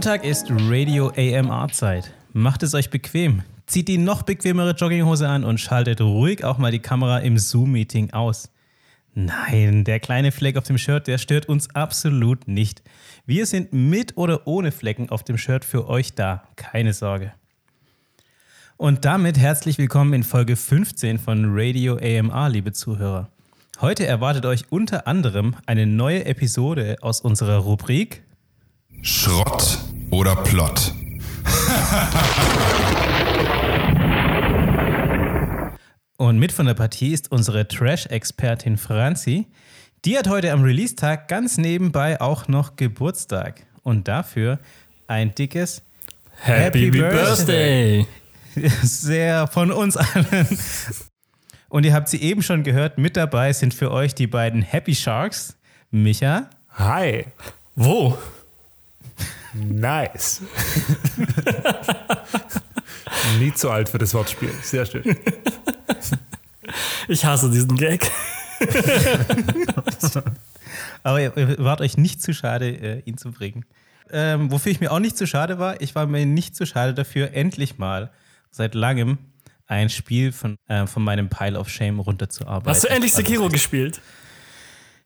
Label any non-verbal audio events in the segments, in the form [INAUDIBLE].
Montag ist Radio AMR Zeit. Macht es euch bequem. Zieht die noch bequemere Jogginghose an und schaltet ruhig auch mal die Kamera im Zoom-Meeting aus. Nein, der kleine Fleck auf dem Shirt, der stört uns absolut nicht. Wir sind mit oder ohne Flecken auf dem Shirt für euch da. Keine Sorge. Und damit herzlich willkommen in Folge 15 von Radio AMR, liebe Zuhörer. Heute erwartet euch unter anderem eine neue Episode aus unserer Rubrik Schrott oder Plot. Und mit von der Partie ist unsere Trash-Expertin Franzi. Die hat heute am Release-Tag ganz nebenbei auch noch Geburtstag. Und dafür ein dickes Happy, Happy Birthday. Birthday! [LAUGHS] Sehr von uns allen. Und ihr habt sie eben schon gehört, mit dabei sind für euch die beiden Happy Sharks. Micha. Hi. Wo? Nice. [LAUGHS] Nie zu alt für das Wortspiel. Sehr schön. Ich hasse diesen Gag. [LAUGHS] Aber ihr wart euch nicht zu schade, äh, ihn zu bringen. Ähm, wofür ich mir auch nicht zu schade war, ich war mir nicht zu schade dafür, endlich mal seit langem ein Spiel von, äh, von meinem Pile of Shame runterzuarbeiten. Hast du endlich also Sekiro also, gespielt?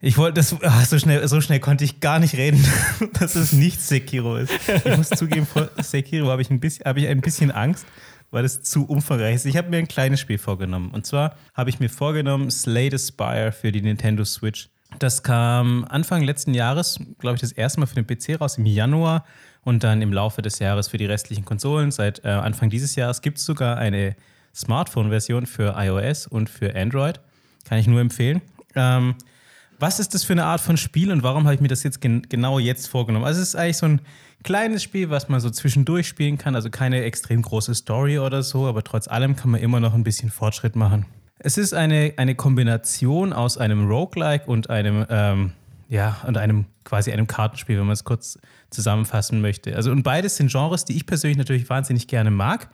Ich wollte das, ach, so, schnell, so schnell konnte ich gar nicht reden, [LAUGHS] dass es nicht Sekiro ist. Ich muss zugeben, vor Sekiro habe ich, ein bisschen, hab ich ein bisschen Angst, weil es zu umfangreich ist. Ich habe mir ein kleines Spiel vorgenommen. Und zwar habe ich mir vorgenommen Slay the Spire für die Nintendo Switch. Das kam Anfang letzten Jahres, glaube ich, das erste Mal für den PC raus, im Januar. Und dann im Laufe des Jahres für die restlichen Konsolen. Seit äh, Anfang dieses Jahres gibt es sogar eine Smartphone-Version für iOS und für Android. Kann ich nur empfehlen. Ähm, was ist das für eine Art von Spiel und warum habe ich mir das jetzt gen genau jetzt vorgenommen? Also es ist eigentlich so ein kleines Spiel, was man so zwischendurch spielen kann, also keine extrem große Story oder so, aber trotz allem kann man immer noch ein bisschen Fortschritt machen. Es ist eine, eine Kombination aus einem Roguelike und einem, ähm, ja, und einem quasi einem Kartenspiel, wenn man es kurz zusammenfassen möchte. Also und beides sind Genres, die ich persönlich natürlich wahnsinnig gerne mag.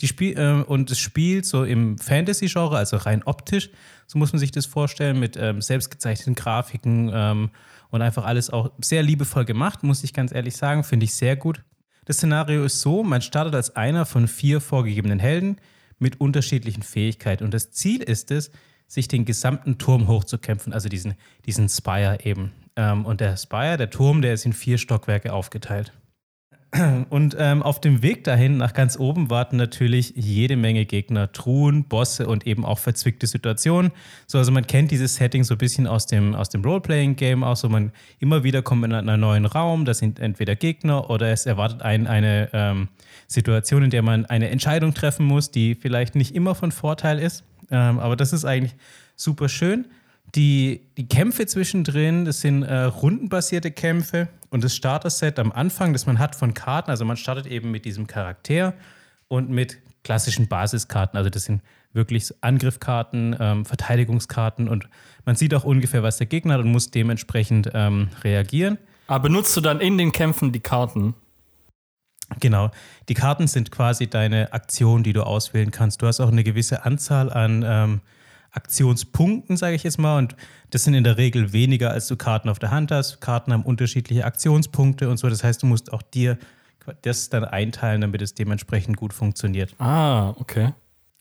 Die Spiel, äh, und es spielt so im Fantasy-Genre, also rein optisch, so muss man sich das vorstellen, mit ähm, selbstgezeichneten Grafiken ähm, und einfach alles auch sehr liebevoll gemacht, muss ich ganz ehrlich sagen, finde ich sehr gut. Das Szenario ist so, man startet als einer von vier vorgegebenen Helden mit unterschiedlichen Fähigkeiten und das Ziel ist es, sich den gesamten Turm hochzukämpfen, also diesen, diesen Spire eben. Ähm, und der Spire, der Turm, der ist in vier Stockwerke aufgeteilt. Und ähm, auf dem Weg dahin nach ganz oben warten natürlich jede Menge Gegner, Truhen, Bosse und eben auch verzwickte Situationen. So, also man kennt dieses Setting so ein bisschen aus dem, aus dem Role-Playing-Game auch. So man immer wieder kommt in einen neuen Raum, da sind entweder Gegner oder es erwartet einen eine ähm, Situation, in der man eine Entscheidung treffen muss, die vielleicht nicht immer von Vorteil ist. Ähm, aber das ist eigentlich super schön. Die, die Kämpfe zwischendrin, das sind äh, rundenbasierte Kämpfe und das Starter-Set am Anfang, das man hat von Karten, also man startet eben mit diesem Charakter und mit klassischen Basiskarten. Also das sind wirklich Angriffkarten, ähm, Verteidigungskarten und man sieht auch ungefähr, was der Gegner hat und muss dementsprechend ähm, reagieren. Aber benutzt du dann in den Kämpfen die Karten? Genau. Die Karten sind quasi deine Aktion, die du auswählen kannst. Du hast auch eine gewisse Anzahl an ähm, Aktionspunkten, sage ich jetzt mal. Und das sind in der Regel weniger, als du Karten auf der Hand hast. Karten haben unterschiedliche Aktionspunkte und so. Das heißt, du musst auch dir das dann einteilen, damit es dementsprechend gut funktioniert. Ah, okay.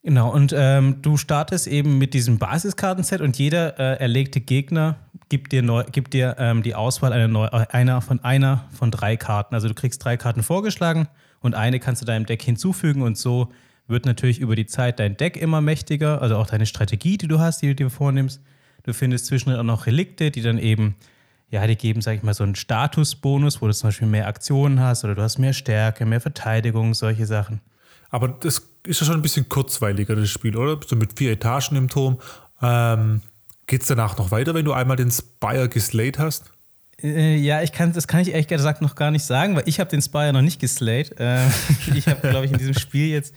Genau, und ähm, du startest eben mit diesem Basiskartenset und jeder äh, erlegte Gegner gibt dir, neu, gibt dir ähm, die Auswahl einer, neu, einer von einer von drei Karten. Also du kriegst drei Karten vorgeschlagen und eine kannst du deinem Deck hinzufügen und so wird natürlich über die Zeit dein Deck immer mächtiger, also auch deine Strategie, die du hast, die du dir vornimmst. Du findest zwischendrin auch noch Relikte, die dann eben, ja, die geben, sag ich mal, so einen Statusbonus, wo du zum Beispiel mehr Aktionen hast oder du hast mehr Stärke, mehr Verteidigung, solche Sachen. Aber das ist ja schon ein bisschen kurzweiliger, das Spiel, oder? So mit vier Etagen im Turm. Ähm, Geht es danach noch weiter, wenn du einmal den Spire geslayed hast? Äh, ja, ich kann, das kann ich ehrlich gesagt noch gar nicht sagen, weil ich habe den Spire noch nicht geslayed. Äh, [LAUGHS] ich habe, glaube ich, in diesem Spiel jetzt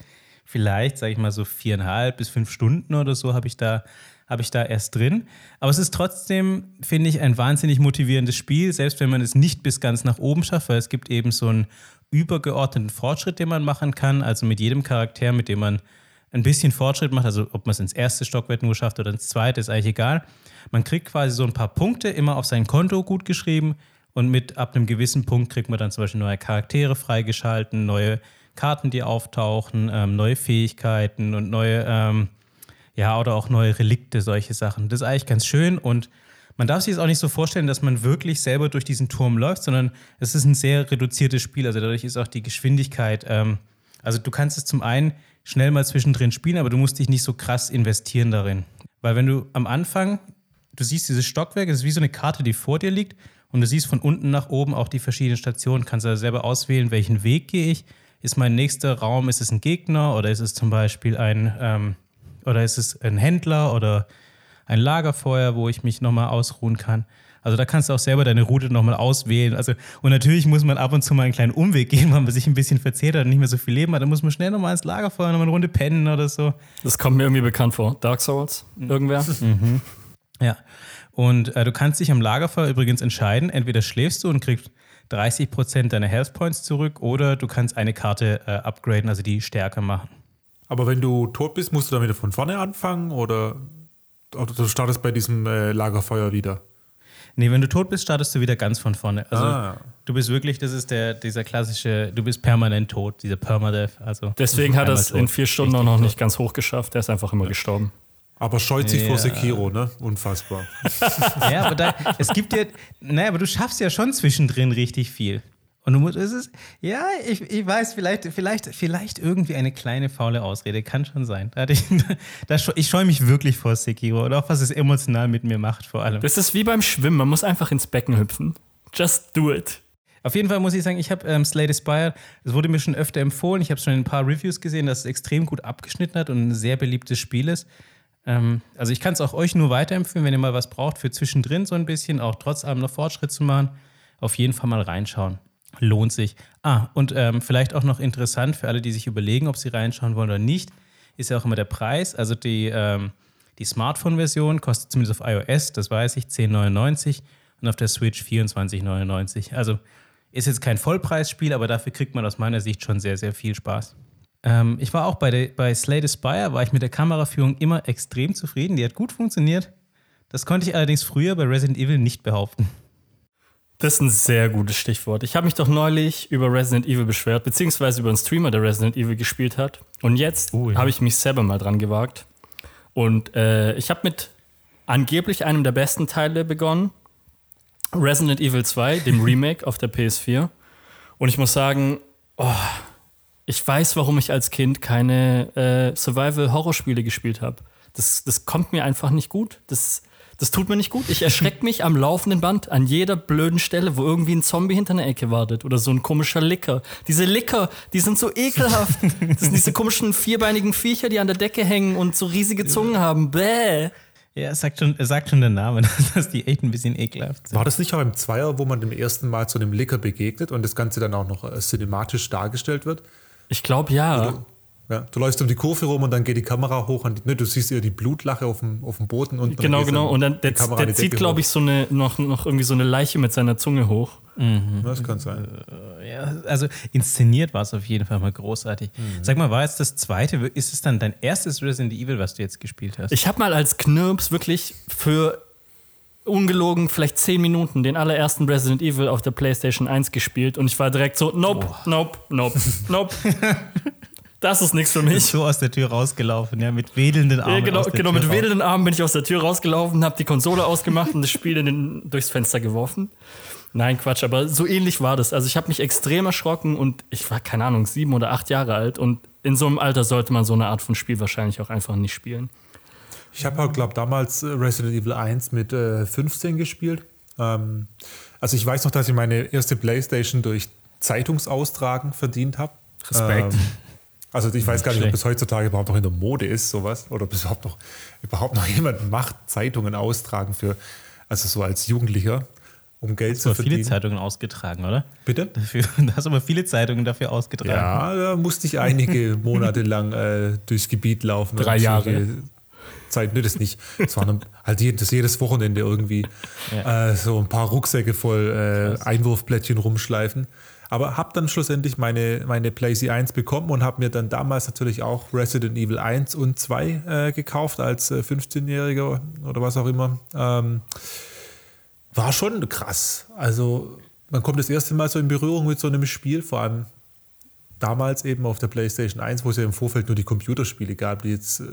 vielleicht, sage ich mal so viereinhalb bis fünf Stunden oder so habe ich da habe ich da erst drin. Aber es ist trotzdem, finde ich, ein wahnsinnig motivierendes Spiel, selbst wenn man es nicht bis ganz nach oben schafft, weil es gibt eben so einen übergeordneten Fortschritt, den man machen kann. Also mit jedem Charakter, mit dem man ein bisschen Fortschritt macht, also ob man es ins erste Stockwerk nur schafft oder ins zweite, ist eigentlich egal. Man kriegt quasi so ein paar Punkte immer auf sein Konto gut geschrieben Und mit ab einem gewissen Punkt kriegt man dann zum Beispiel neue Charaktere freigeschalten, neue Karten, die auftauchen, ähm, neue Fähigkeiten und neue, ähm, ja, oder auch neue Relikte, solche Sachen. Das ist eigentlich ganz schön und man darf sich jetzt auch nicht so vorstellen, dass man wirklich selber durch diesen Turm läuft, sondern es ist ein sehr reduziertes Spiel. Also dadurch ist auch die Geschwindigkeit, ähm, also du kannst es zum einen schnell mal zwischendrin spielen, aber du musst dich nicht so krass investieren darin. Weil wenn du am Anfang, du siehst dieses Stockwerk, es ist wie so eine Karte, die vor dir liegt und du siehst von unten nach oben auch die verschiedenen Stationen, kannst also selber auswählen, welchen Weg gehe ich. Ist mein nächster Raum, ist es ein Gegner oder ist es zum Beispiel ein, ähm, oder ist es ein Händler oder ein Lagerfeuer, wo ich mich nochmal ausruhen kann. Also da kannst du auch selber deine Route nochmal auswählen. Also, und natürlich muss man ab und zu mal einen kleinen Umweg gehen, [LAUGHS] weil man sich ein bisschen verzehrt hat und nicht mehr so viel Leben hat. Dann muss man schnell nochmal ins Lagerfeuer, nochmal eine Runde pennen oder so. Das kommt mir irgendwie bekannt vor. Dark Souls? Irgendwer? [LAUGHS] Mhm. Ja. Und äh, du kannst dich am Lagerfeuer übrigens entscheiden, entweder schläfst du und kriegst 30% deiner Health Points zurück oder du kannst eine Karte äh, upgraden, also die stärker machen. Aber wenn du tot bist, musst du dann wieder von vorne anfangen oder, oder du startest bei diesem äh, Lagerfeuer wieder? Nee, wenn du tot bist, startest du wieder ganz von vorne. Also Ah. du bist wirklich, das ist der, dieser klassische, du bist permanent tot, dieser Permadeath. Also Deswegen hat er es in vier Stunden auch noch tot. nicht ganz hoch geschafft. Der ist einfach immer gestorben. Aber scheut sich vor Ja. Sekiro, ne? Unfassbar. [LAUGHS] Ja, aber da, es gibt ja, naja, aber du schaffst ja schon zwischendrin richtig viel. Und du musst, es ist, ja, ich, ich weiß, vielleicht, vielleicht, vielleicht irgendwie eine kleine faule Ausrede, kann schon sein. Da ich, da, ich scheue mich wirklich vor Sekiro und auch was es emotional mit mir macht, vor allem. Das ist wie beim Schwimmen. Man muss einfach ins Becken hüpfen. Just do it. Auf jeden Fall muss ich sagen, ich habe ähm, Slay the Spire, es wurde mir schon öfter empfohlen. Ich habe schon in ein paar Reviews gesehen, dass es extrem gut abgeschnitten hat und ein sehr beliebtes Spiel ist. Ähm, also ich kann es auch euch nur weiterempfehlen, wenn ihr mal was braucht für zwischendrin so ein bisschen, auch trotz allem noch Fortschritt zu machen. Auf jeden Fall mal reinschauen. Lohnt sich. Ah, und ähm, vielleicht auch noch interessant für alle, die sich überlegen, ob sie reinschauen wollen oder nicht, ist ja auch immer der Preis. Also die, ähm, die Smartphone-Version kostet zumindest auf iOS, das weiß ich, 10,99 und auf der Switch 24,99. Also ist jetzt kein Vollpreisspiel, aber dafür kriegt man aus meiner Sicht schon sehr, sehr viel Spaß. Ähm, ich war auch bei, der, bei Slay the Spire, war ich mit der Kameraführung immer extrem zufrieden. Die hat gut funktioniert. Das konnte ich allerdings früher bei Resident Evil nicht behaupten. Das ist ein sehr gutes Stichwort. Ich habe mich doch neulich über Resident Evil beschwert, beziehungsweise über einen Streamer, der Resident Evil gespielt hat. Und jetzt Oh, ja. habe ich mich selber mal dran gewagt. Und äh, ich habe mit angeblich einem der besten Teile begonnen. Resident Evil 2, dem [LAUGHS] Remake auf der PS4. Und ich muss sagen, oh, ich weiß, warum ich als Kind keine äh, Survival-Horrorspiele gespielt habe. Das, das kommt mir einfach nicht gut. Das, das tut mir nicht gut. Ich erschrecke mich am laufenden Band an jeder blöden Stelle, wo irgendwie ein Zombie hinter einer Ecke wartet oder so ein komischer Licker. Diese Licker, die sind so ekelhaft. Das sind diese komischen vierbeinigen Viecher, die an der Decke hängen und so riesige Zungen haben. Bäh. Ja, es sagt schon, es sagt schon der Name, [LAUGHS] dass die echt ein bisschen ekelhaft sind. War das nicht auch im Zweier, wo man dem ersten Mal zu einem Licker begegnet und das Ganze dann auch noch äh, cinematisch dargestellt wird? Ich glaube ja. Ja, du läufst um die Kurve rum und dann geht die Kamera hoch. Die, ne, du siehst ja die Blutlache auf dem, auf dem Boden. Und Genau, genau. Und dann der, der zieht, glaube ich, so eine, noch, noch irgendwie so eine Leiche mit seiner Zunge hoch. Das kann sein. Ja, also inszeniert war es auf jeden Fall mal großartig. Sag mal, war jetzt das zweite, ist es dann dein erstes Resident Evil, was du jetzt gespielt hast? Ich habe mal als Knirps wirklich für ungelogen vielleicht 10 Minuten den allerersten Resident Evil auf der PlayStation 1 gespielt und ich war direkt so, nope, nope, nope, [LAUGHS] nope. das ist nichts für mich. so aus der Tür rausgelaufen, ja, mit wedelnden Armen. Ja, genau, genau mit wedelnden Armen bin ich aus der Tür rausgelaufen, habe die Konsole ausgemacht und das Spiel in den, durchs Fenster geworfen. Nein, Quatsch, aber so ähnlich war das. Also ich habe mich extrem erschrocken und ich war, keine Ahnung, sieben oder acht Jahre alt und in so einem Alter sollte man so eine Art von Spiel wahrscheinlich auch einfach nicht spielen. Ich habe halt, glaube damals äh, Resident Evil 1 mit äh, 15 gespielt. Ähm, also ich weiß noch, dass ich meine erste Playstation durch Zeitungsaustragen verdient habe. Respekt. Ähm, also ich weiß gar nicht, ob es heutzutage überhaupt noch in der Mode ist, sowas. Oder ob es überhaupt noch, überhaupt noch [LAUGHS] jemand macht, Zeitungen austragen für, also so als Jugendlicher, um Geld Du zu hast viele verdienen. Zeitungen ausgetragen, oder? Bitte? [LAUGHS] Dafür, du hast aber viele Zeitungen dafür ausgetragen. Ja, da musste ich einige [LAUGHS] Monate lang äh, durchs Gebiet laufen. Drei Jahre. Zeit, ne, das nicht. Es waren [LAUGHS] halt jedes, jedes Wochenende irgendwie äh, so ein paar Rucksäcke voll äh, Einwurfplättchen rumschleifen. Aber habe dann schlussendlich meine, meine PlayStation 1 bekommen und habe mir dann damals natürlich auch Resident Evil 1 und 2 äh, gekauft als äh, 15-Jähriger oder was auch immer. Ähm, war schon krass. Also man kommt das erste Mal so in Berührung mit so einem Spiel, vor allem damals eben auf der PlayStation 1, wo es ja im Vorfeld nur die Computerspiele gab, die jetzt, äh,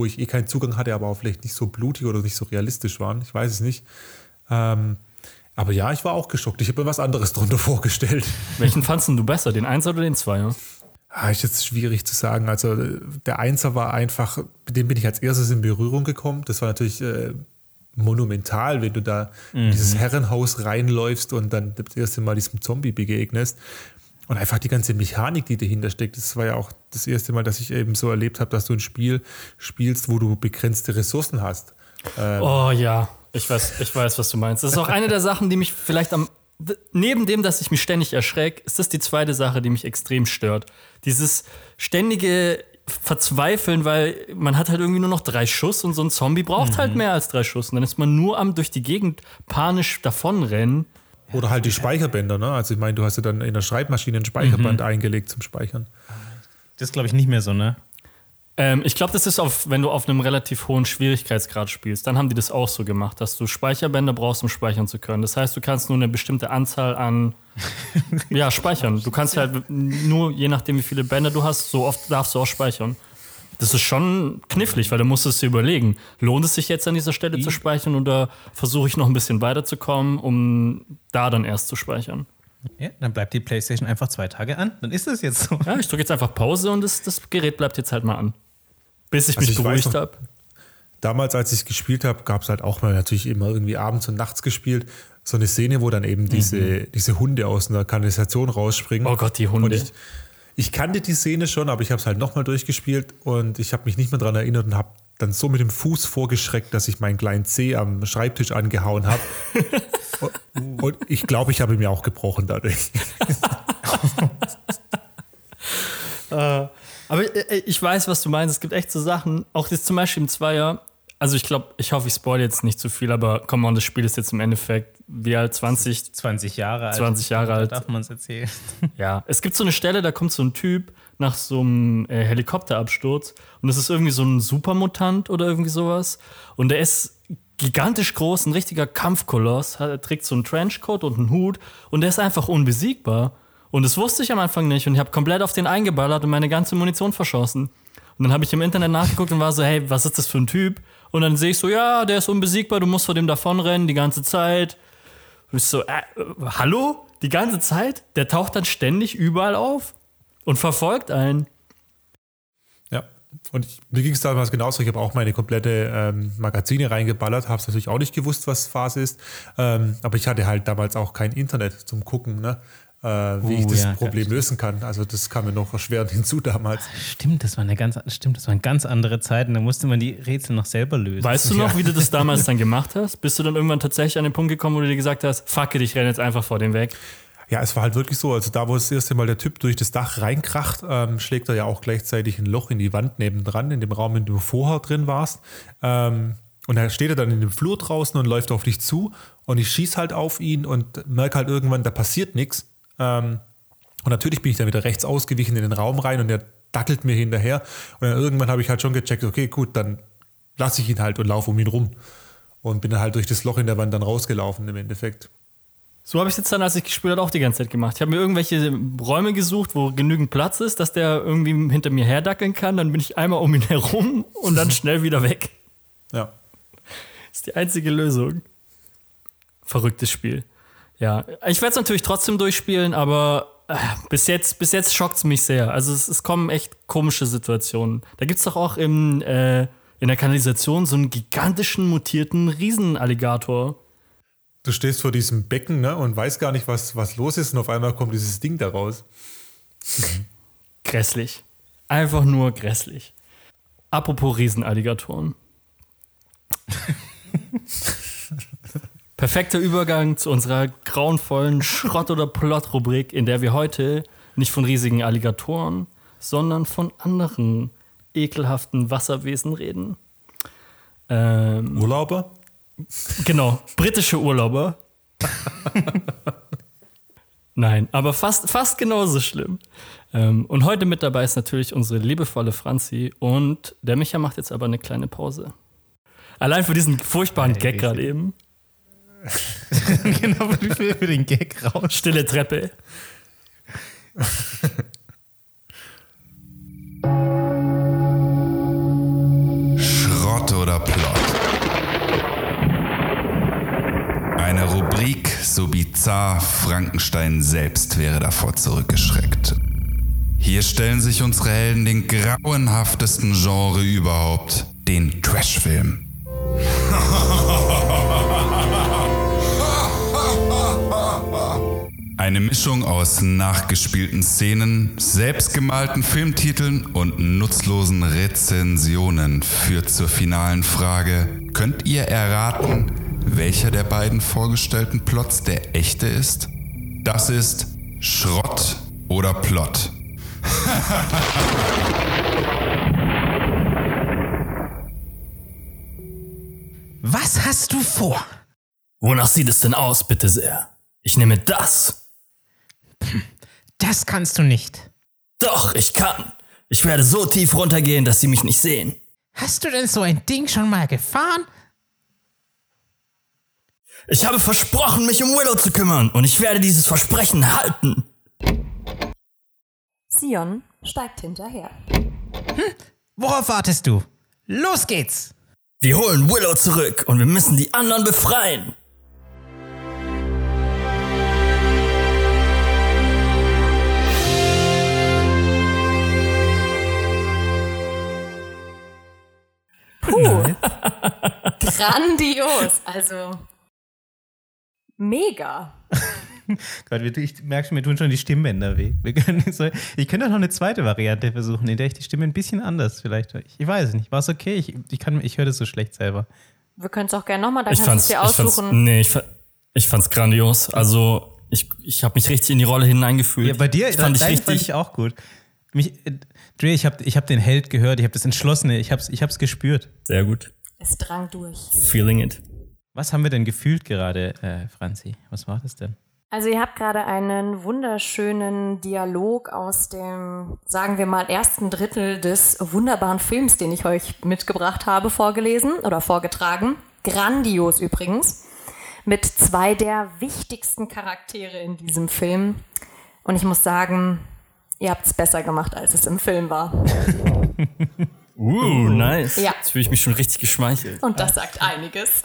wo ich eh keinen Zugang hatte, aber auch vielleicht nicht so blutig oder nicht so realistisch waren. Ich weiß es nicht. Ähm, aber ja, ich war auch geschockt. Ich habe mir was anderes drunter [LAUGHS] vorgestellt. Welchen fandst du besser, den 1 oder den 2? Ah, ist jetzt schwierig zu sagen. Also der Einser war einfach, mit dem bin ich als erstes in Berührung gekommen. Das war natürlich äh, monumental, wenn du da mhm. in dieses Herrenhaus reinläufst und dann das erste Mal diesem Zombie begegnest. Und einfach die ganze Mechanik, die dahinter steckt. Das war ja auch das erste Mal, dass ich eben so erlebt habe, dass du ein Spiel spielst, wo du begrenzte Ressourcen hast. Ähm oh ja, ich weiß, ich weiß, was du meinst. Das ist auch eine der Sachen, die mich vielleicht am neben dem, dass ich mich ständig erschrecke, ist das die zweite Sache, die mich extrem stört. Dieses ständige Verzweifeln, weil man hat halt irgendwie nur noch drei Schuss und so ein Zombie braucht halt mhm. halt mehr als drei Schuss. Und dann ist man nur am durch die Gegend panisch davonrennen. Oder halt die Speicherbänder, ne? Also ich meine, du hast ja dann in der Schreibmaschine ein Speicherband mhm. eingelegt zum Speichern. Das glaube ich nicht mehr so, ne? Ähm, ich glaube, das ist auf, wenn du auf einem relativ hohen Schwierigkeitsgrad spielst, dann haben die das auch so gemacht, dass du Speicherbänder brauchst, um speichern zu können. Das heißt, du kannst nur eine bestimmte Anzahl an [LAUGHS] ja, speichern. Du kannst halt nur, je nachdem, wie viele Bänder du hast, so oft darfst du auch speichern. Das ist schon knifflig, weil du musst es dir überlegen, lohnt es sich jetzt an dieser Stelle zu speichern oder versuche ich noch ein bisschen weiterzukommen, um da dann erst zu speichern? Ja, dann bleibt die PlayStation einfach zwei Tage an. Dann ist es jetzt so. Ja, ich drücke jetzt einfach Pause und das, das Gerät bleibt jetzt halt mal an. Bis ich also mich ich beruhigt habe. Damals, als ich gespielt habe, gab es halt auch mal natürlich immer irgendwie abends und nachts gespielt. So eine Szene, wo dann eben diese, mhm. diese Hunde aus einer Kanalisation rausspringen. Oh Gott, die Hunde. Ich, ich, kannte die Szene schon, aber ich habe es halt nochmal durchgespielt und ich habe mich nicht mehr daran erinnert und habe dann so mit dem Fuß vorgeschreckt, dass ich meinen kleinen Zeh am Schreibtisch angehauen habe. [LAUGHS] und, und ich glaube, ich habe ihn mir auch gebrochen dadurch. uh. [LAUGHS] Aber äh, äh, ich weiß, was du meinst. Es gibt echt so Sachen, auch jetzt zum Beispiel im Zweier. Also ich glaube, ich hoffe, ich spoil jetzt nicht zu viel, aber komm on, das Spiel ist jetzt im Endeffekt wie alt? 20? 20 Jahre alt. 20 Jahre alt. Darf man es erzählen? [LAUGHS] Ja, es gibt so eine Stelle, da kommt so ein Typ nach so einem äh, Helikopterabsturz und das ist irgendwie so ein Supermutant oder irgendwie sowas. Und der ist gigantisch groß, ein richtiger Kampfkoloss, er trägt so einen Trenchcoat und einen Hut und der ist einfach unbesiegbar. Und das wusste ich am Anfang nicht und ich habe komplett auf den eingeballert und meine ganze Munition verschossen. Und dann habe ich im Internet nachgeguckt und war so, hey, was ist das für ein Typ? Und dann sehe ich so, ja, der ist unbesiegbar, du musst vor dem davonrennen die ganze Zeit. Und ich so, äh, hallo? Die ganze Zeit? Der taucht dann ständig überall auf und verfolgt einen. Ja, und ich, mir ging es damals genauso. Ich habe auch meine komplette ähm, Magazine reingeballert, habe es natürlich auch nicht gewusst, was Phase ist. Ähm, aber ich hatte halt damals auch kein Internet zum Gucken. Ne? Äh, wie uh, ich das ja, Problem lösen kann. Also das kam mir noch erschwerend [LAUGHS] hinzu damals. Stimmt, das war eine ganz, stimmt, das waren ganz andere Zeiten. Da musste man die Rätsel noch selber lösen. Weißt du noch, ja. wie du das [LAUGHS] damals dann gemacht hast? Bist du dann irgendwann tatsächlich an den Punkt gekommen, wo du dir gesagt hast, fuck it, ich renne jetzt einfach vor dem weg? Ja, es war halt wirklich so. Also da, wo das erste Mal der Typ durch das Dach reinkracht, ähm, schlägt er ja auch gleichzeitig ein Loch in die Wand nebendran, in dem Raum, in dem du vorher drin warst. Ähm, und da steht er dann in dem Flur draußen und läuft auf dich zu. Und ich schieße halt auf ihn und merke halt irgendwann, da passiert nichts. Ähm, und natürlich bin ich dann wieder rechts ausgewichen in den Raum rein und der dackelt mir hinterher. Und dann irgendwann habe ich halt schon gecheckt, okay, gut, dann lasse ich ihn halt und laufe um ihn rum. Und bin dann halt durch das Loch in der Wand dann rausgelaufen im Endeffekt. So habe ich es jetzt dann, als ich gespielt habe, auch die ganze Zeit gemacht. Ich habe mir irgendwelche Räume gesucht, wo genügend Platz ist, dass der irgendwie hinter mir herdackeln kann. Dann bin ich einmal um ihn herum und dann schnell wieder weg. Ja. Das ist die einzige Lösung. Verrücktes Spiel. Ja, ich werde es natürlich trotzdem durchspielen, aber äh, bis jetzt, bis jetzt schockt es mich sehr. Also es, es, kommen echt komische Situationen. Da gibt es doch auch im, äh, in der Kanalisation so einen gigantischen mutierten Riesenalligator. Du stehst vor diesem Becken ne, und weißt gar nicht, was, was los ist, und auf einmal kommt dieses Ding da raus. [LAUGHS] grässlich. Einfach nur grässlich. Apropos Riesenalligatoren. [LAUGHS] Perfekter Übergang zu unserer grauenvollen Schrott- oder Plot-Rubrik, in der wir heute nicht von riesigen Alligatoren, sondern von anderen ekelhaften Wasserwesen reden. Ähm, Urlauber? Genau, britische Urlauber. [LAUGHS] Nein, aber fast, fast genauso schlimm. Ähm, und heute mit dabei ist natürlich unsere liebevolle Franzi und der Micha macht jetzt aber eine kleine Pause. Allein für diesen furchtbaren Gag gerade eben. [LAUGHS] genau für, für den Gag raus. Stille Treppe. Schrott oder Plot. Eine Rubrik so bizarr, Frankenstein selbst wäre davor zurückgeschreckt. Hier stellen sich unsere Helden den grauenhaftesten Genre überhaupt, den Trashfilm. [LAUGHS] Eine Mischung aus nachgespielten Szenen, selbstgemalten Filmtiteln und nutzlosen Rezensionen führt zur finalen Frage, könnt ihr erraten, welcher der beiden vorgestellten Plots der echte ist? Das ist Schrott oder Plot. [LAUGHS] Was hast du vor? Wonach sieht es denn aus, bitte sehr? Ich nehme das. Das kannst du nicht. Doch, ich kann. Ich werde so tief runtergehen, dass sie mich nicht sehen. Hast du denn so ein Ding schon mal gefahren? Ich habe versprochen, mich um Willow zu kümmern und ich werde dieses Versprechen halten. Sion steigt hinterher. Worauf wartest du? Los geht's! Wir holen Willow zurück und wir müssen die anderen befreien. Puh. Grandios. Also mega. [LAUGHS] Gott, ich merke schon, mir tun schon die Stimmbänder weh. Wir können ich könnte auch noch eine zweite Variante versuchen, in der ich die Stimme ein bisschen anders vielleicht höre. Ich weiß es nicht. War es okay? Ich, ich, kann, ich höre das so schlecht selber. Wir können es auch gerne nochmal, dann Ich kannst du fand's, es dir ich fand's, aussuchen. nee, ich, ich fand's grandios. Also, ich, ich habe mich richtig in die Rolle hineingefühlt. Ja, bei dir ich fand ich richtig. fand ich auch gut. Mich, äh, Dre, ich habe ich hab den Held gehört, ich habe das Entschlossene, ich habe es ich hab's gespürt. sehr gut. Es drang durch. Feeling it. Was haben wir denn gefühlt gerade, äh, Franzi? Was war das denn? Also ihr habt gerade einen wunderschönen Dialog aus dem, sagen wir mal, ersten Drittel des wunderbaren Films, den ich euch mitgebracht habe, vorgelesen oder vorgetragen. Grandios übrigens. Mit zwei der wichtigsten Charaktere in diesem Film. Und ich muss sagen, ihr habt es besser gemacht, als es im Film war. Uh, nice. Ja. Jetzt fühle ich mich schon richtig geschmeichelt. Und das sagt einiges.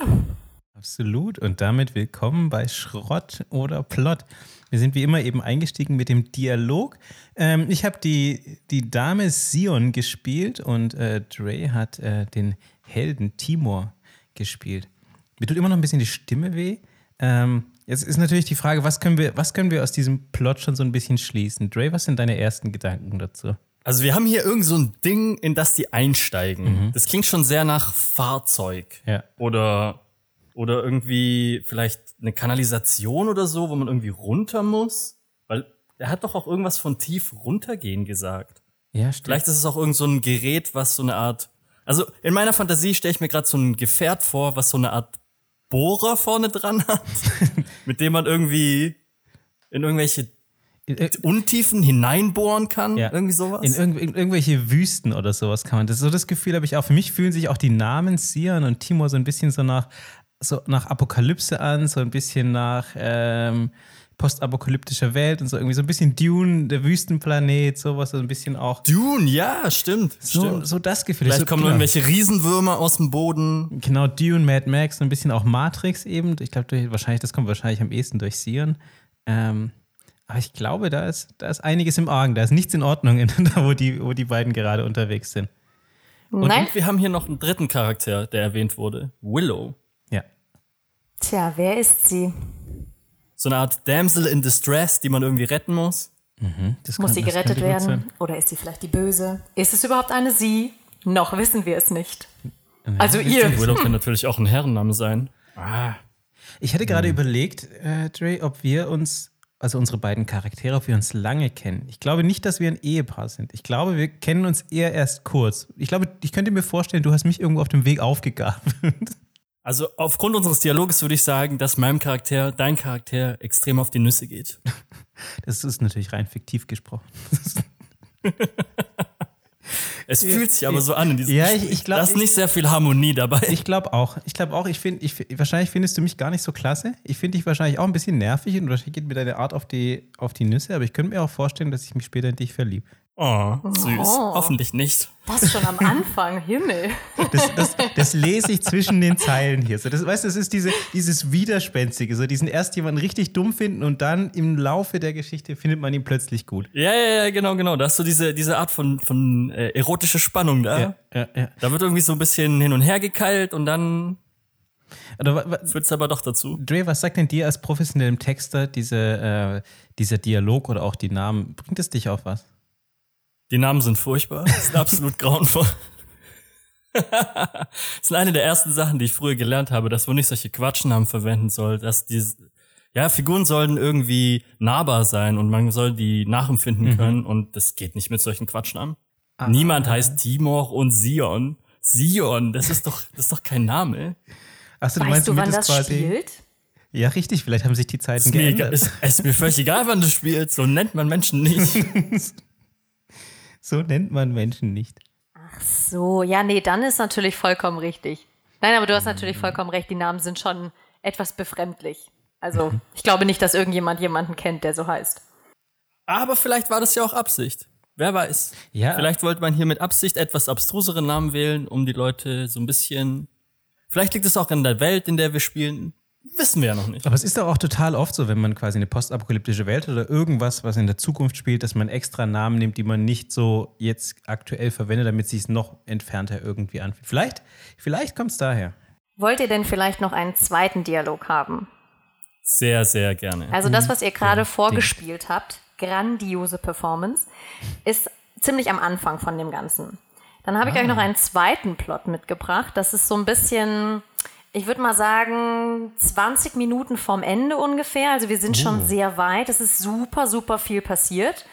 Absolut. Und damit willkommen bei Schrott oder Plot. Wir sind wie immer eben eingestiegen mit dem Dialog. Ähm, ich habe die, die Dame Sion gespielt und äh, Dre hat äh, den Helden Timor gespielt. Mir tut immer noch ein bisschen die Stimme weh. Ähm, jetzt ist natürlich die Frage, was können, wir, was können wir aus diesem Plot schon so ein bisschen schließen? Dre, was sind deine ersten Gedanken dazu? Also wir haben hier irgend so ein Ding, in das die einsteigen. Das klingt schon sehr nach Fahrzeug. Ja. Oder, oder irgendwie vielleicht eine Kanalisation oder so, wo man irgendwie runter muss. Weil er hat doch auch irgendwas von tief runtergehen gesagt. Ja, stimmt. Vielleicht ist es auch irgend so ein Gerät, was so eine Art. Also in meiner Fantasie stelle ich mir gerade so ein Gefährt vor, was so eine Art Bohrer vorne dran hat, [LAUGHS] mit dem man irgendwie in irgendwelche Untiefen hineinbohren kann. Ja. Irgendwie sowas. In, irgendw in irgendwelche Wüsten oder sowas kann man. Das, so das Gefühl habe ich auch. Für mich fühlen sich auch die Namen Sion und Timor so ein bisschen so nach, so nach Apokalypse an, so ein bisschen nach ähm, postapokalyptischer Welt und so irgendwie so ein bisschen Dune, der Wüstenplanet, sowas, so ein bisschen auch. Dune, ja, stimmt. So, stimmt. so das Gefühl. Vielleicht so, kommen genau, irgendwelche Riesenwürmer aus dem Boden. Genau, Dune, Mad Max, so ein bisschen auch Matrix eben. Ich glaube, wahrscheinlich, das kommt wahrscheinlich am ehesten durch Sion. Ähm, aber ich glaube, da ist, da ist einiges im Argen, da ist nichts in Ordnung, [LAUGHS] da wo die, wo die beiden gerade unterwegs sind. Nein? Und wir haben hier noch einen dritten Charakter, der erwähnt wurde. Willow. Ja. Tja, wer ist sie? So eine Art Damsel in Distress, die man irgendwie retten muss. Das Muss kann- sie gerettet werden? Oder ist sie vielleicht die Böse? Ist es überhaupt eine sie? Noch wissen wir es nicht. Also wisst ihr. Willow kann [LAUGHS] natürlich auch ein Herrenname sein. Ich hätte gerade überlegt, äh, Dre, ob wir uns, also unsere beiden Charaktere, ob wir uns lange kennen. Ich glaube nicht, dass wir ein Ehepaar sind. Ich glaube, wir kennen uns eher erst kurz. Ich glaube, ich könnte mir vorstellen, du hast mich irgendwo auf dem Weg aufgegabelt. Also aufgrund unseres Dialoges würde ich sagen, dass meinem Charakter, dein Charakter, extrem auf die Nüsse geht. [LAUGHS] Das ist natürlich rein fiktiv gesprochen. [LAUGHS] Es fühlt sich aber so an in diesem Ja, ich- Gespräch. ich glaub, Da ist ich- nicht sehr viel Harmonie dabei. Ich glaube auch. Ich glaube auch, ich finde, ich, wahrscheinlich findest du mich gar nicht so klasse. Ich finde dich wahrscheinlich auch ein bisschen nervig und wahrscheinlich geht mir deine Art auf die, auf die Nüsse, aber ich könnte mir auch vorstellen, dass ich mich später in dich verliebe. Oh, süß. Oh. Hoffentlich nicht. Das schon am Anfang, Himmel. Das, das, das lese ich zwischen den Zeilen hier. So, das, weißt du, das ist diese, dieses Widerspenstige, so diesen erst jemanden richtig dumm finden und dann im Laufe der Geschichte findet man ihn plötzlich gut. Ja, ja, ja, genau, genau. Da ist so diese, diese Art von, von äh, erotische Spannung da. Ja, ja, ja. Da wird irgendwie so ein bisschen hin und her gekeilt und dann führt es aber doch dazu. Dre, was sagt denn dir als professionellem Texter diese, äh, dieser Dialog oder auch die Namen? Bringt es dich auf was? Die Namen sind furchtbar, sind absolut grauenvoll. [LAUGHS] das sind eine der ersten Sachen, die ich früher gelernt habe, dass man nicht solche Quatschnamen verwenden soll, dass die, ja, Figuren sollen irgendwie nahbar sein und man soll die nachempfinden können und das geht nicht mit solchen Quatschnamen. Niemand heißt Timor und Sion. Sion, das ist doch, das ist doch kein Name. Achso, du Weißt meinst, du, wann das quasi. spielt? Ja, richtig, vielleicht haben sich die Zeiten Ist mir, geändert. ist, ist mir völlig egal, wann du spielst. So nennt man Menschen nicht. [LAUGHS] So nennt man Menschen nicht. So, ja, nee, dann ist natürlich vollkommen richtig. Nein, aber du hast natürlich vollkommen recht, die Namen sind schon etwas befremdlich. Also, ich glaube nicht, dass irgendjemand jemanden kennt, der so heißt. Aber vielleicht war das ja auch Absicht. Wer weiß. Ja. Vielleicht wollte man hier mit Absicht etwas abstrusere Namen wählen, um die Leute so ein bisschen. Vielleicht liegt es auch in der Welt, in der wir spielen. Wissen wir ja noch nicht. Aber es ist doch auch total oft so, wenn man quasi eine postapokalyptische Welt oder irgendwas, was in der Zukunft spielt, dass man extra Namen nimmt, die man nicht so jetzt aktuell verwendet, damit es sich noch entfernter irgendwie anfühlt. Vielleicht, vielleicht kommt es daher. Wollt ihr denn vielleicht noch einen zweiten Dialog haben? Sehr, sehr gerne. Also das, was ihr gerade vorgespielt habt, grandiose Performance, ist ziemlich am Anfang von dem Ganzen. Dann habe ich euch noch einen zweiten Plot mitgebracht. Das ist so ein bisschen, ich würde mal sagen, 20 Minuten vorm Ende ungefähr. Also wir sind schon sehr weit. Es ist super, super viel passiert.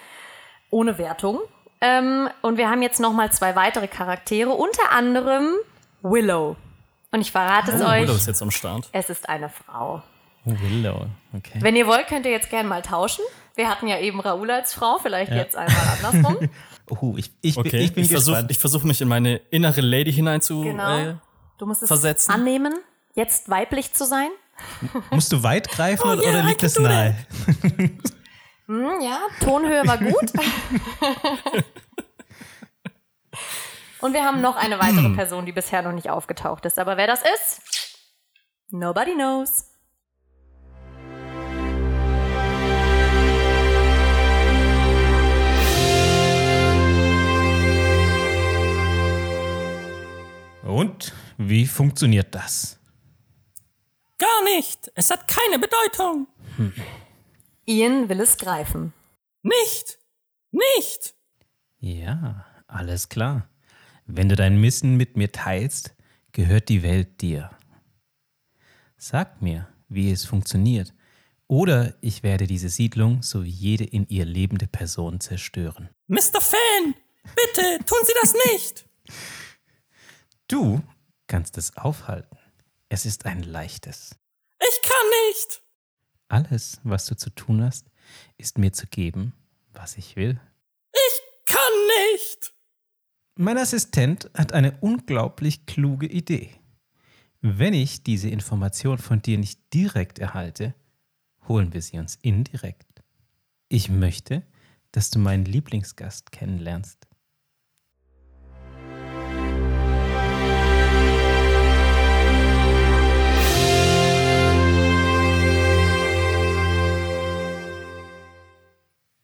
Ohne Wertung. Ähm, und wir haben jetzt noch mal zwei weitere Charaktere, unter anderem Willow. Und ich verrate es Oh, euch, Willow ist jetzt am Start. es ist eine Frau. Oh, Willow. Okay. Wenn ihr wollt, könnt ihr jetzt gerne mal tauschen. Wir hatten ja eben Raoul als Frau, vielleicht jetzt einmal andersrum. [LAUGHS] Oh, ich, ich, bin- Okay, ich bin ich versuche gespannt. ich versuch mich in meine innere Lady hinein zu. Genau. Äh, Du musst es versetzen. annehmen, jetzt weiblich zu sein. Musst du weit greifen [LAUGHS] Oh, oder, yeah, liegt do nahe? Hm, ja, Tonhöhe war gut. [LAUGHS] Und wir haben noch eine weitere Person, die bisher noch nicht aufgetaucht ist. Aber wer das ist, nobody knows. Und wie funktioniert das? Gar nicht. Es hat keine Bedeutung. Ian will es greifen. Nicht. Nicht. Ja, alles klar. Wenn du dein Wissen mit mir teilst, gehört die Welt dir. Sag mir, wie es funktioniert, oder ich werde diese Siedlung sowie jede in ihr lebende Person zerstören. Mr. Fan, bitte tun Sie das nicht. [LAUGHS] Du kannst es aufhalten. Es ist ein leichtes. Ich kann nicht. Alles, was du zu tun hast, ist mir zu geben, was ich will. Ich kann nicht. Mein Assistent hat eine unglaublich kluge Idee. Wenn ich diese Information von dir nicht direkt erhalte, holen wir sie uns indirekt. Ich möchte, dass du meinen Lieblingsgast kennenlernst.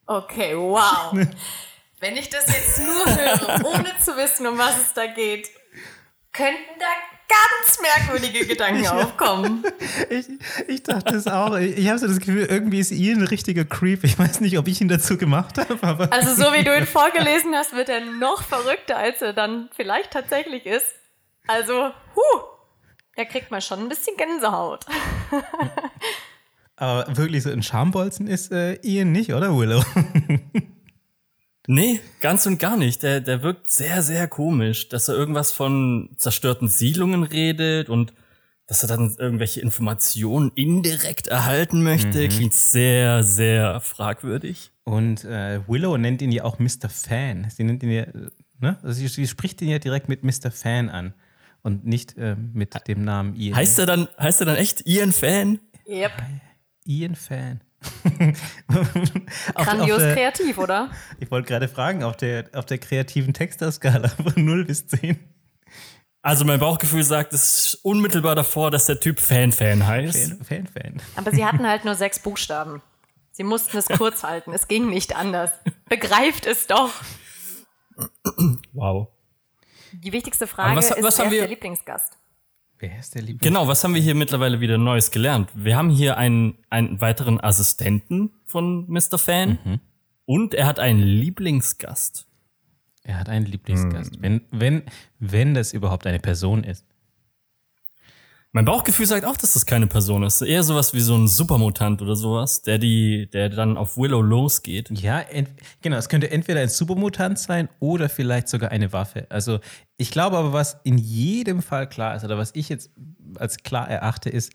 Okay, wow. [LAUGHS] Wenn ich das jetzt nur höre, ohne zu wissen, um was es da geht, könnten da ganz merkwürdige Gedanken aufkommen. [LAUGHS] Ich, ich dachte es auch. Ich, ich habe so das Gefühl, irgendwie ist Ian ein richtiger Creep. Ich weiß nicht, ob ich ihn dazu gemacht habe, aber. [LAUGHS] Also so wie du ihn vorgelesen hast, wird er noch verrückter, als er dann vielleicht tatsächlich ist. Also, huh, da kriegt man schon ein bisschen Gänsehaut. Aber wirklich so ein Schambolzen ist äh, Ian nicht, oder Willow? [LAUGHS] Nee, ganz und gar nicht. Der, der wirkt sehr, sehr komisch, dass er irgendwas von zerstörten Siedlungen redet und dass er dann irgendwelche Informationen indirekt erhalten möchte, klingt sehr, sehr fragwürdig. Und äh, Willow nennt ihn ja auch Mr. Fan. Sie nennt ihn ja, Ne? Also sie, sie spricht ihn ja direkt mit Mr. Fan an und nicht äh, mit dem Namen Ian. Heißt er dann, heißt er dann echt Ian Fan? Yep. Ian Fan. [LAUGHS] Grandios der, kreativ, oder? [LAUGHS] Ich wollte gerade fragen, auf der, auf der kreativen Texterskala von 0 bis 10. Also mein Bauchgefühl sagt, es ist unmittelbar davor, dass der Typ Fan-Fan heißt. Fan, Fan, Fan. Aber sie hatten halt nur sechs Buchstaben. Sie mussten es kurz halten. Es ging nicht anders. Begreift es doch. Wow. Die wichtigste Frage was- ist, was wer haben ist der Lieblingsgast? Wer ist der Liebling? Genau, was haben wir hier mittlerweile wieder Neues gelernt? Wir haben hier einen, einen weiteren Assistenten von Mr. Fan und er hat einen Lieblingsgast. Er hat einen Lieblingsgast. Hm. Wenn, wenn, wenn das überhaupt eine Person ist. Mein Bauchgefühl sagt auch, dass das keine Person ist. Eher sowas wie so ein Supermutant oder sowas, der die, der dann auf Willow losgeht. Ja, genau. Es könnte entweder ein Supermutant sein oder vielleicht sogar eine Waffe. Also ich glaube aber, was in jedem Fall klar ist oder was ich jetzt als klar erachte, ist,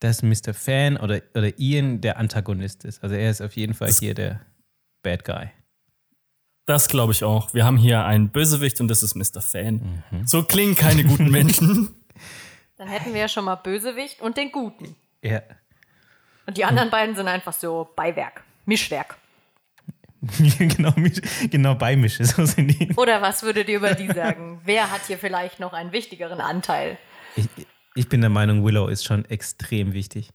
dass Mr. Fan oder, oder Ian der Antagonist ist. Also er ist auf jeden Fall hier der Bad Guy. Das glaube ich auch. Wir haben hier einen Bösewicht und das ist Mr. Fan. So klingen keine guten Menschen. [LAUGHS] Dann hätten wir ja schon mal Bösewicht und den Guten. Ja. Und die anderen beiden sind einfach so Beiwerk, Mischwerk. [LAUGHS] genau, genau beimische. So sind die. Oder was würdet ihr über die sagen? [LAUGHS] Wer hat hier vielleicht noch einen wichtigeren Anteil? Ich, ich bin der Meinung, Willow ist schon extrem wichtig.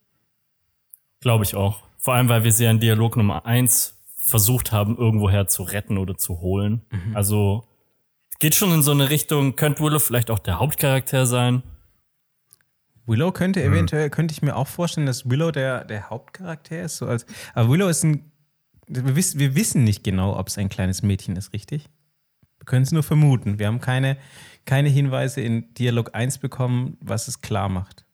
Glaube ich auch. Vor allem, weil wir sie in Dialog Nummer eins versucht haben, irgendwoher zu retten oder zu holen. Also geht schon in so eine Richtung, könnte Willow vielleicht auch der Hauptcharakter sein. Willow könnte eventuell, könnte ich mir auch vorstellen, dass Willow der, der Hauptcharakter ist. So als, aber Willow ist ein. Wir wissen, wir wissen nicht genau, ob es ein kleines Mädchen ist, richtig? Wir können es nur vermuten. Wir haben keine, keine Hinweise in Dialog 1 bekommen, was es klar macht.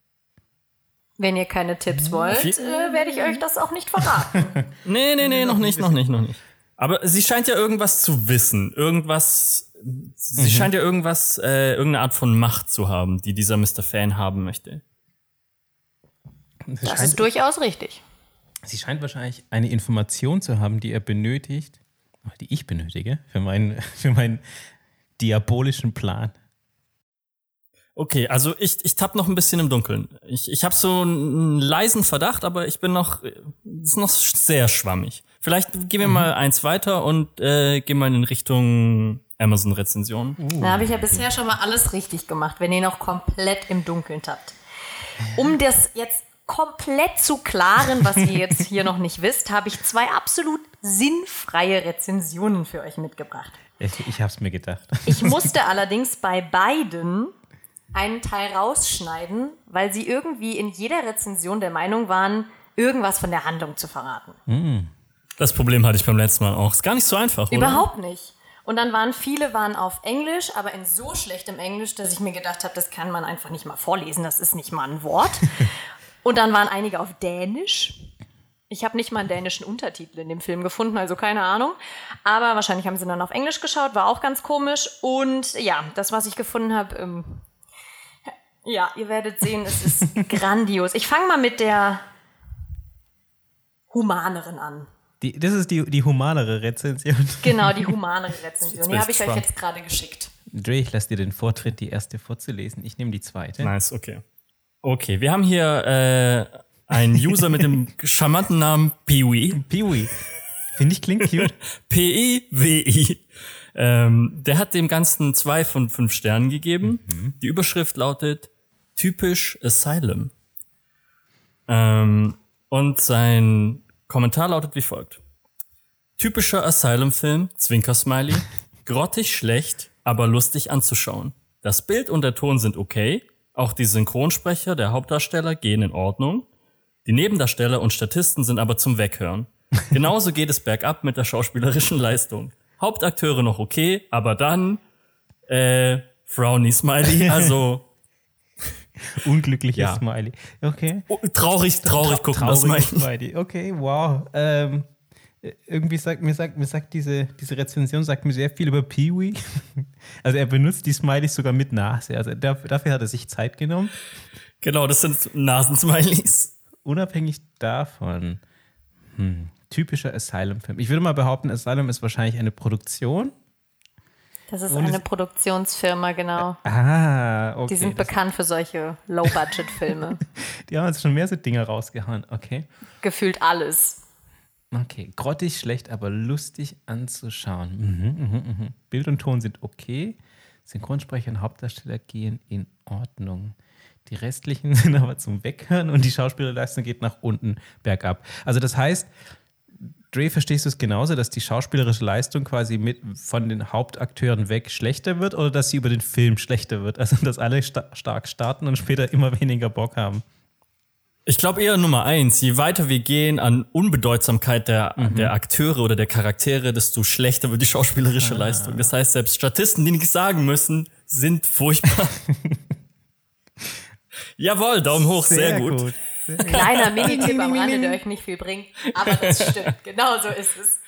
Wenn ihr keine Tipps wollt, äh, werde ich euch das auch nicht verraten. [LAUGHS] Nee, nee, nee, noch nicht, noch nicht, noch nicht. Aber sie scheint ja irgendwas zu wissen. Irgendwas. Sie scheint ja irgendwas, äh, irgendeine Art von Macht zu haben, die dieser Mr. Fan haben möchte. Es Das ist durchaus richtig. sie scheint wahrscheinlich eine Information zu haben, die er benötigt, die ich benötige, für meinen, [LAUGHS] für meinen diabolischen Plan. Okay, also ich, ich tapp noch ein bisschen im Dunkeln. Ich, ich habe so einen leisen Verdacht, aber ich bin noch, ist noch sehr schwammig. Vielleicht gehen wir mal eins weiter und äh, gehen mal in Richtung Amazon-Rezension. Da habe ich ja bisher schon mal alles richtig gemacht, wenn ihr noch komplett im Dunkeln tappt. Um das jetzt komplett zu klaren, was ihr jetzt hier noch nicht wisst, habe ich zwei absolut sinnfreie Rezensionen für euch mitgebracht. Ich, ich habe es mir gedacht. Ich musste allerdings bei beiden einen Teil rausschneiden, weil sie irgendwie in jeder Rezension der Meinung waren, irgendwas von der Handlung zu verraten. Das Problem hatte ich beim letzten Mal auch. Ist gar nicht so einfach, oder? Überhaupt nicht. Und dann waren viele waren auf Englisch, aber in so schlechtem Englisch, dass ich mir gedacht habe, das kann man einfach nicht mal vorlesen, das ist nicht mal ein Wort. [LAUGHS] Und dann waren einige auf Dänisch. Ich habe nicht mal einen dänischen Untertitel in dem Film gefunden, also keine Ahnung. Aber wahrscheinlich haben sie dann auf Englisch geschaut, war auch ganz komisch. Und ja, das, was ich gefunden habe, ähm, ja, ihr werdet sehen, es ist [LAUGHS] grandios. Ich fange mal mit der humaneren an. Die, das ist die, die humanere Rezension. Genau, die [LAUGHS] humanere Rezension. Die habe ich ich euch jetzt gerade geschickt. Dre, ich lasse dir den Vortritt, die erste vorzulesen. Ich nehme die zweite. Nice, okay. Okay, wir haben hier äh, einen User mit dem [LAUGHS] charmanten Namen Peewee. Peewee. Finde ich klingt cute. [LAUGHS] P-E-W-I. Ähm, der hat dem Ganzen zwei von fünf Sternen gegeben. Die Überschrift lautet typisch Asylum. Ähm, und sein Kommentar lautet wie folgt. Typischer Asylum-Film, Zwinker-Smiley. Grottig schlecht, aber lustig anzuschauen. Das Bild und der Ton sind okay. Auch die Synchronsprecher der Hauptdarsteller gehen in Ordnung. Die Nebendarsteller und Statisten sind aber zum Weghören. [LAUGHS] Genauso geht es bergab mit der schauspielerischen Leistung. Hauptakteure noch okay, aber dann äh, Frowny Smiley, [LAUGHS] also [LAUGHS] Unglückliches Ja. Smiley. Okay. oh, traurig, traurig gucken, das Trauriges Smiley. [LAUGHS] Smiley. Okay, wow. Ähm, irgendwie sagt mir sagt, mir sagt diese, diese Rezension sagt mir sehr viel über Peewee. [LAUGHS] Also er benutzt die Smileys sogar mit Nase. Also dafür, dafür hat er sich Zeit genommen. Genau, das sind Nasensmileys. Unabhängig davon. Hm, typischer Asylum-Film. Ich würde mal behaupten, Asylum ist wahrscheinlich eine Produktion. Das ist eine Produktionsfirma, genau. Ah, okay. Die sind bekannt für solche Low-Budget-Filme. [LAUGHS] Die haben jetzt schon mehr so Dinge rausgehauen. Okay. Gefühlt alles. Okay. Grottig, schlecht, aber lustig anzuschauen. Mhm, mhm, mhm. Bild und Ton sind okay. Synchronsprecher und Hauptdarsteller gehen in Ordnung. Die restlichen [LAUGHS] sind aber zum Weghören und die Schauspielerleistung geht nach unten bergab. Also das heißt, Dre, verstehst du es genauso, dass die schauspielerische Leistung quasi mit von den Hauptakteuren weg schlechter wird oder dass sie über den Film schlechter wird? Also dass alle sta stark starten und später immer weniger Bock haben. Ich glaube eher Nummer eins. Je weiter wir gehen an Unbedeutsamkeit der, Mhm. der Akteure oder der Charaktere, desto schlechter wird die schauspielerische Ah. Leistung. Das heißt, selbst Statisten, die nichts sagen müssen, sind furchtbar. [LAUGHS] Jawohl, Daumen hoch, sehr, gut. Kleiner [LAUGHS] Minitipp am Rande, der euch nicht viel bringt. Aber das stimmt. Genau so ist es.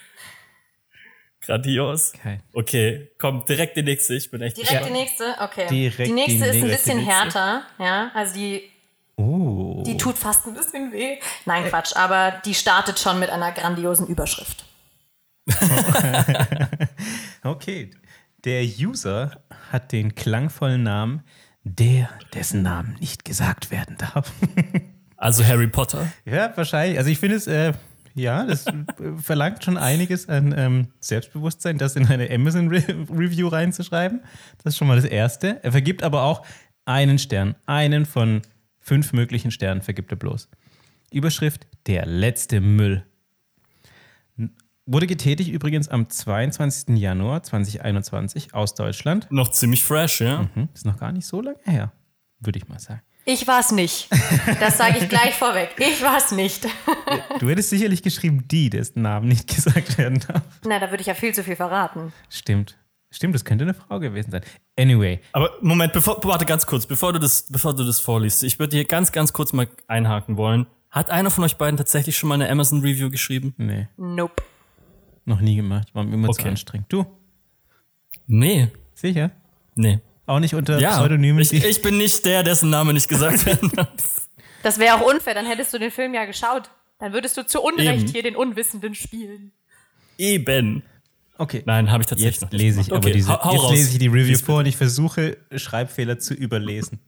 Grandios. Okay. Okay, komm, direkt die nächste. Ich bin echt Direkt die nächste? Okay. Direkt die nächste die ist ein bisschen härter. Ja, also die, Oh. die tut fast ein bisschen weh. Nein, Quatsch. Aber die startet schon mit einer grandiosen Überschrift. [LAUGHS] Okay. Der User hat den klangvollen Namen der, dessen Namen nicht gesagt werden darf. [LAUGHS] Also Harry Potter. ja, wahrscheinlich. Also ich finde es, äh, ja, das [LAUGHS] verlangt schon einiges an ähm, Selbstbewusstsein, das in eine Amazon-Review reinzuschreiben. Das ist schon mal das Erste. Er vergibt aber auch einen Stern. Einen von fünf möglichen Sternen vergibt er bloß. Überschrift: Der letzte Müll. Wurde getätigt übrigens am 22. Januar 2021 aus Deutschland. Noch ziemlich fresh, ja. Hm, ist noch gar nicht so lange her, würde ich mal sagen. Ich war's nicht. Das sage ich gleich vorweg. Ich war's nicht. Du hättest sicherlich geschrieben, die, dessen Namen nicht gesagt werden darf. Na, da würde ich ja viel zu viel verraten. Stimmt. Stimmt, das könnte eine Frau gewesen sein. Anyway, Aber Moment, bevor, warte ganz kurz, bevor du das, bevor du das vorliest. Ich würde hier ganz, ganz kurz mal einhaken wollen. Hat einer von euch beiden tatsächlich schon mal eine Amazon Review geschrieben? nee, Nope. noch nie gemacht. War mir immer zu Okay. anstrengend. Du, Nee. sicher? Nee. Auch nicht unter Ja, Pseudonymen? ich, ich bin nicht der, dessen Name nicht gesagt werden [LAUGHS] darf. Das wäre auch unfair, dann hättest du den Film ja geschaut. Dann würdest du zu Unrecht Eben. hier den Unwissenden spielen. Eben. okay. Nein, habe ich tatsächlich Jetzt noch nicht lese ich gemacht. aber Okay, diese, hau- hau jetzt raus. lese ich die Review Lies vor und ich versuche Schreibfehler zu überlesen.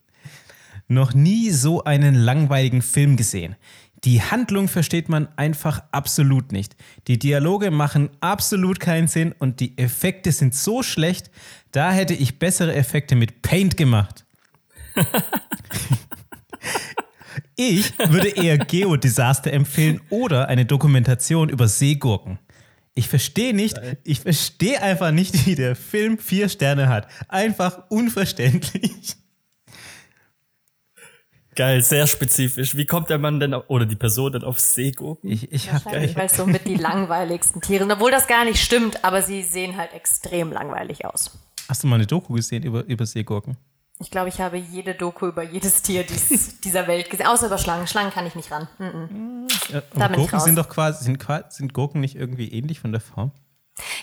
Noch nie so einen langweiligen Film gesehen. Die Handlung versteht man einfach absolut nicht. Die Dialoge machen absolut keinen Sinn und die Effekte sind so schlecht, da hätte ich bessere Effekte mit Paint gemacht. [LAUGHS] Ich würde eher Geodisaster empfehlen oder eine Dokumentation über Seegurken. Ich verstehe nicht, ich verstehe einfach nicht, wie der Film vier Sterne hat. Einfach unverständlich. Geil, sehr spezifisch. Wie kommt der Mann denn auf, oder die Person denn auf Seegurken? Ich, ich hab, Wahrscheinlich, ich, weil so mit die langweiligsten Tiere. Obwohl das gar nicht stimmt, aber sie sehen halt extrem langweilig aus. hast du mal eine Doku gesehen über, über Seegurken? Ich glaube, ich habe jede Doku über jedes Tier dies, dieser Welt gesehen. Außer über Schlangen. Schlangen kann ich nicht ran. Mhm. Ja, Da aber bin ich Gurken raus. sind doch quasi, sind, quasi, sind Gurken nicht irgendwie ähnlich von der Form?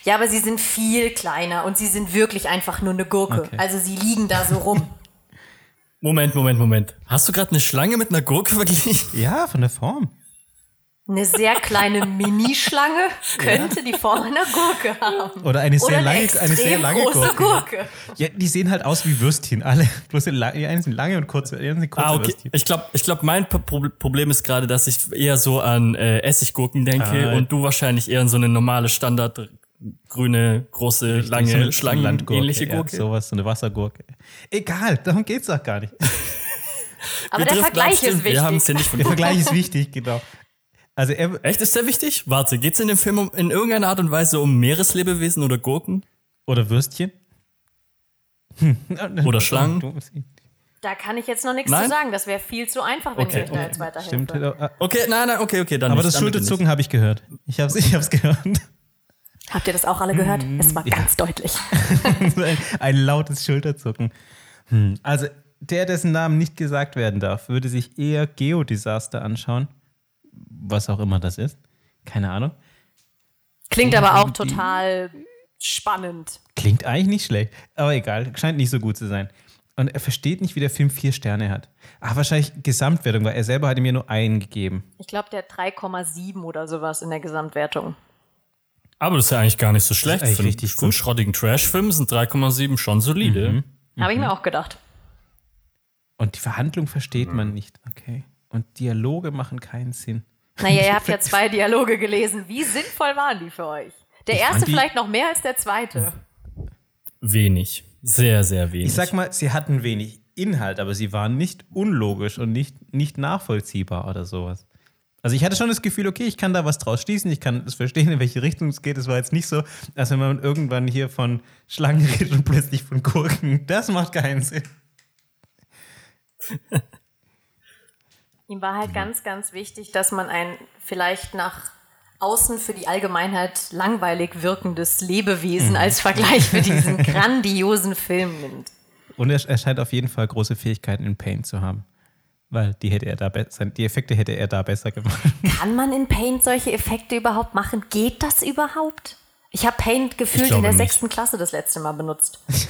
Ja, aber sie sind viel kleiner und sie sind wirklich einfach nur eine Gurke. Okay. Also sie liegen da so rum. Moment, Moment, Moment. Hast du gerade eine Schlange mit einer Gurke verglichen? [LAUGHS] Ja, von der Form. Eine sehr kleine Minischlange [LAUGHS] könnte die Form einer Gurke haben. Oder eine sehr Oder lange, eine, eine sehr lange große Gurke. Gurke. Ja, die sehen halt aus wie Würstchen, alle. [LAUGHS] Bloß die einen sind lange und kurze, die anderen sind kurze Ah, okay. Würstchen. Ich glaube, ich glaub, mein Pro- Pro- Problem ist gerade, dass ich eher so an äh, Essiggurken denke Ah. und du wahrscheinlich eher an so eine normale Standard grüne, große, lange, so eine ja, Gurke. sowas, so eine Wassergurke. Egal, darum geht's doch gar nicht. [LAUGHS] Aber der Vergleich ist wichtig. Wir haben es ja nicht von Der Vergleich ist wichtig, genau. Also er, Echt, ist der wichtig? Warte, geht's in dem Film um, in irgendeiner Art und Weise um Meereslebewesen oder Gurken? oder Würstchen. [LAUGHS] Oder Schlangen? [LAUGHS] Da kann ich jetzt noch nichts Nein? zu sagen. Das wäre viel zu einfach, wenn Okay, ich euch da jetzt weiterhelfe. Stimmt. äh, Okay, nein, nein, okay, okay, dann Aber nicht, das Schulterzucken habe ich gehört. Ich habe es ich hab's gehört. Habt ihr das auch alle gehört? Mhm. Es war ganz deutlich. ein, [LAUGHS] ein lautes Schulterzucken. Hm. Also der, dessen Namen nicht gesagt werden darf, würde sich eher Geodisaster anschauen. Was auch immer das ist. Keine Ahnung. Klingt aber auch total spannend. Klingt eigentlich nicht schlecht, aber egal, scheint nicht so gut zu sein. Und er versteht nicht, wie der Film vier Sterne hat. Ach, wahrscheinlich Gesamtwertung, weil er selber hat ihm ja nur einen gegeben. Ich glaube, der hat 3,7 oder sowas in der Gesamtwertung. Aber das ist ja eigentlich gar nicht so schlecht. Für, einen- richtig für einen gut. schrottigen Trash-Film sind 3,7 schon solide. Habe ich mir auch gedacht. Und die Verhandlung versteht man nicht. Okay. Und Dialoge machen keinen Sinn. Naja, ihr [LAUGHS] habt ja zwei Dialoge gelesen. Wie sinnvoll waren die für euch? Der Ich erste vielleicht noch mehr als der zweite. Wenig. Sehr, sehr wenig. Ich sag mal, sie hatten wenig Inhalt, aber sie waren nicht unlogisch und nicht, nicht nachvollziehbar oder sowas. Also ich hatte schon das Gefühl, okay, ich kann da was draus schließen, ich kann es verstehen, in welche Richtung es geht. Es war jetzt nicht so, als wenn man irgendwann hier von Schlangen redet und plötzlich von Gurken. Das macht keinen Sinn. [LAUGHS] Ihm war halt ganz, ganz wichtig, dass man ein vielleicht nach außen für die Allgemeinheit langweilig wirkendes Lebewesen als Vergleich für diesen [LAUGHS] grandiosen Film nimmt. Und er, er scheint auf jeden Fall große Fähigkeiten in Paint zu haben. Weil die hätte er da besser, die Effekte hätte er da besser gemacht. [LAUGHS] Kann man in Paint solche Effekte überhaupt machen? Geht das überhaupt? Ich habe Paint gefühlt in der nicht. sechsten Klasse das letzte Mal benutzt. [LAUGHS]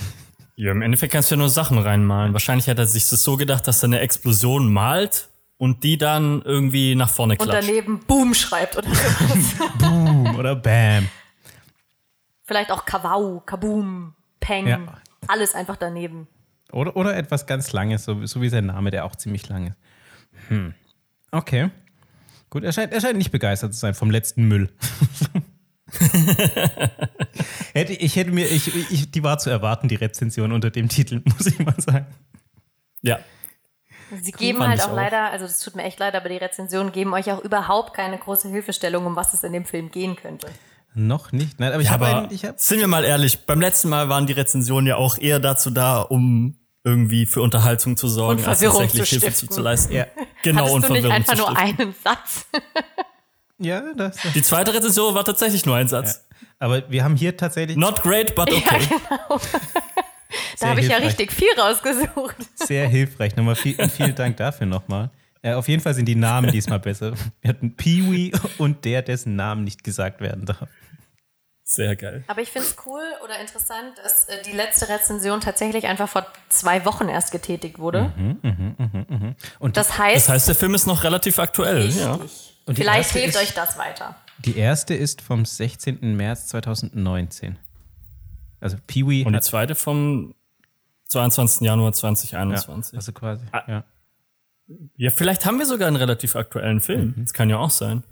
Ja, im Endeffekt kannst du ja nur Sachen reinmalen. Wahrscheinlich hat er sich das so gedacht, dass er eine Explosion malt und die dann irgendwie nach vorne Und klatscht. daneben Boom schreibt oder [LAUGHS] sowas. Boom oder Bam. Vielleicht auch Kawau, Kaboom, Peng. Ja. Alles einfach daneben. Oder, oder etwas ganz Langes, so, so wie sein Name, der auch ziemlich lang ist. Hm. Okay. Gut, er scheint, er scheint nicht begeistert zu sein vom letzten Müll. [LAUGHS] hätte, ich hätte mir, ich, ich, die war zu erwarten, die Rezension unter dem Titel, [LAUGHS] muss ich mal sagen. ja. Sie geben halt auch, auch. leider, also das tut mir echt leid, aber die Rezensionen geben euch auch überhaupt keine große Hilfestellung, um was es in dem Film gehen könnte. Noch nicht. Nein, aber ich Ja, habe hab, sind wir mal ehrlich, beim letzten Mal waren die Rezensionen ja auch eher dazu da, um irgendwie für Unterhaltung zu sorgen, als tatsächlich zu Hilfe stiften. zuzuleisten. Ja. Genau, Hattest und du nicht Verwirrung einfach zu nur einen Satz? [LAUGHS] ja, das, das. Die zweite Rezension war tatsächlich nur ein Satz. Aber wir haben hier tatsächlich Not great, but okay. [LAUGHS] Da habe ich ja richtig viel rausgesucht. sehr hilfreich. Nochmal vielen, vielen Dank dafür nochmal. Äh, auf jeden Fall sind die Namen diesmal besser. Wir hatten Pee-Wee und der, dessen Namen nicht gesagt werden darf. Sehr geil. Aber ich finde es cool oder interessant, dass äh, die letzte Rezension tatsächlich einfach vor zwei Wochen erst getätigt wurde. Und Das heißt, Das heißt, der Film ist noch relativ aktuell. richtig. Ja. Und Vielleicht hilft euch das weiter. Die erste ist vom 16. März 2019. Also Pee-Wee Und die zweite vom 22. Januar ja, 2021. also quasi. Ah. Ja. Ja, vielleicht haben wir sogar einen relativ aktuellen Film. Das kann ja auch sein.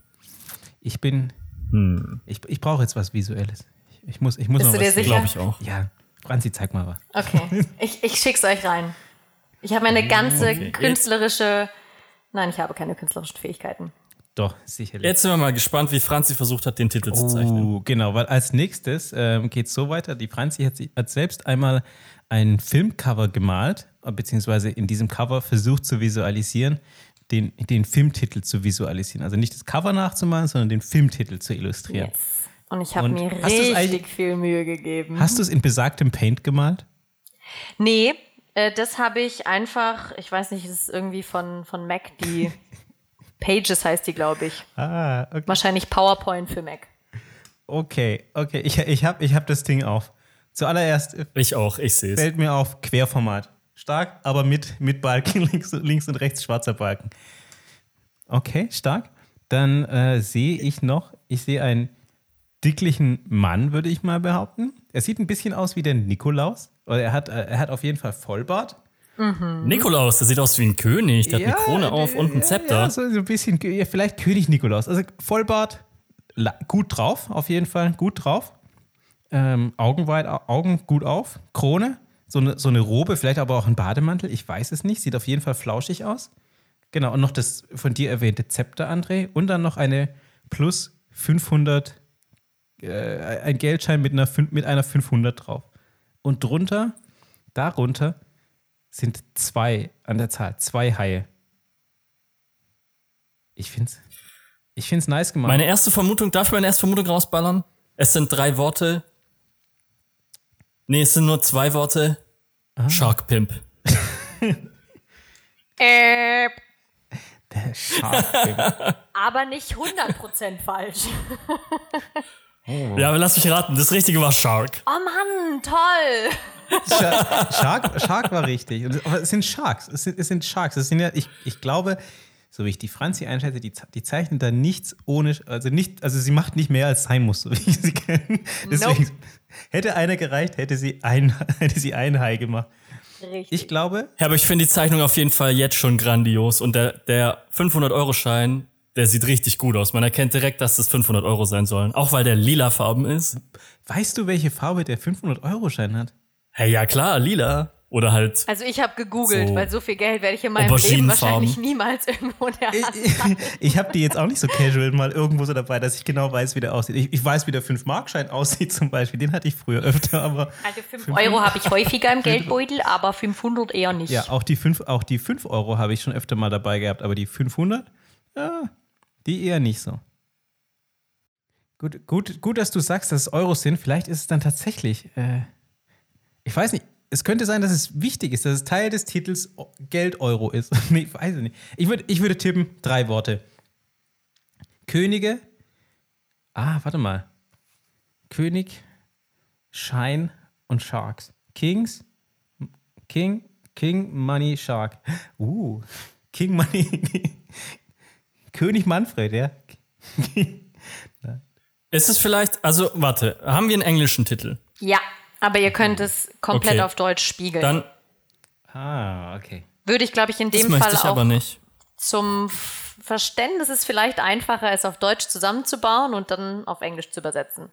Ich bin. Hm. Ich, ich brauche jetzt was Visuelles. Ich, ich muss, ich muss Bist noch du dir was sicher? Glaube ich auch. Ja, Franzi, zeig mal was. Okay, [LAUGHS] ich, ich schick's euch rein. Ich habe eine ganze Okay. künstlerische. Nein, ich habe keine künstlerischen Fähigkeiten. Doch, sicherlich. Jetzt sind wir mal gespannt, wie Franzi versucht hat, den Titel zu zeichnen. Oh, genau, weil als nächstes ähm, geht es so weiter. Die Franzi hat, sie- hat selbst einmal ein Filmcover gemalt, beziehungsweise in diesem Cover versucht zu visualisieren, den, den Filmtitel zu visualisieren. Also nicht das Cover nachzumalen, sondern den Filmtitel zu illustrieren. Yes. Und ich habe mir richtig viel Mühe gegeben. Hast du es in besagtem Paint gemalt? Nee, äh, das habe ich einfach, ich weiß nicht, das ist irgendwie von, von Mac, die [LAUGHS] Pages heißt die, glaube ich. Ah, okay. Wahrscheinlich PowerPoint für Mac. Okay, okay. Ich, ich habe ich hab das Ding auf. Zuallererst Ich auch, ich sehe es. fällt mir auf Querformat. Stark, aber mit, mit Balken, [LAUGHS] links, links und rechts schwarzer Balken. Okay, stark. Dann äh, sehe ich noch, ich sehe einen dicklichen Mann, würde ich mal behaupten. Er sieht ein bisschen aus wie der Nikolaus. Oder er hat, äh, er hat auf jeden Fall Vollbart. Nikolaus, der sieht aus wie ein König. Der hat eine Krone auf und ein ja, Zepter. Ja, so, so ein bisschen, ja, vielleicht König Nikolaus. Also Vollbart, gut drauf, auf jeden Fall, gut drauf. Ähm, Augen weit, Au- Augen gut auf. Krone, so eine, so eine Robe, vielleicht aber auch ein Bademantel, ich weiß es nicht. Sieht auf jeden Fall flauschig aus. Genau, und noch das von dir erwähnte Zepter, André. Und dann noch eine plus 500, äh, ein Geldschein mit einer, mit einer 500 drauf. Und drunter, darunter sind zwei an der Zahl, zwei Haie. Ich find's, ich find's nice gemacht. Meine erste Vermutung, darf ich meine erste Vermutung rausballern? Es sind drei Worte. Nee, es sind nur zwei Worte. Shark Pimp. [LAUGHS] Äh, der Shark [LAUGHS] aber nicht 100% falsch. [LAUGHS] Ja, aber lass mich raten, das Richtige war Shark. Oh Mann, toll. Shark, Shark, war richtig. Aber es sind Sharks. Es sind, es sind Sharks. Es sind ja, ich, ich glaube, so wie ich die Franzi einschätze, die, die zeichnet da nichts ohne, also nicht, also sie macht nicht mehr als sein muss, so wie ich sie kenne. Deswegen Nope. hätte einer gereicht, hätte sie ein, [LAUGHS] hätte sie ein Hai gemacht. Richtig. Ich glaube, Ja, aber ich finde die Zeichnung auf jeden Fall jetzt schon grandios. Und der, der 500-Euro-Schein, der sieht richtig gut aus. Man erkennt direkt, dass das 500 Euro sein sollen. Auch weil der lila Farben ist. weißt du, welche Farbe der 500-Euro-Schein hat? Hey, ja klar, lila. Oder halt. also ich habe gegoogelt, So. weil so viel Geld werde ich in meinem Leben wahrscheinlich niemals irgendwo in der Ich, Hand ich, [LAUGHS] ich habe die jetzt auch nicht so casual mal irgendwo so dabei, dass ich genau weiß, wie der aussieht. Ich, ich weiß, wie der 5-Mark-Schein aussieht zum Beispiel. Den hatte ich früher öfter, aber Also 5 Euro habe ich [LAUGHS] häufiger im Geldbeutel, aber 500 eher nicht. ja, auch die 5, auch die 5 Euro habe ich schon öfter mal dabei gehabt, aber die 500, ja, die eher nicht so. Gut, gut, gut, dass du sagst, dass es Euros sind. Vielleicht ist es dann tatsächlich, äh, ich weiß nicht, es könnte sein, dass es wichtig ist, dass es Teil des Titels O- Geld Euro ist. [LAUGHS] ich weiß es nicht. Ich, würd, ich würde tippen, drei Worte. Könige, ah, warte mal. König, Schein und Sharks. Kings, King, King, Money, Shark. [LAUGHS] Uh, King Money. [LAUGHS] König Manfred, ja. Ist es vielleicht, also warte, haben wir einen englischen Titel? Ja, aber ihr könnt es komplett Okay. auf Deutsch spiegeln. Dann, Ah, okay. Würde ich, glaube ich, in das dem möchte Fall ich auch aber nicht. zum Verständnis ist vielleicht einfacher, es auf Deutsch zusammenzubauen und dann auf Englisch zu übersetzen.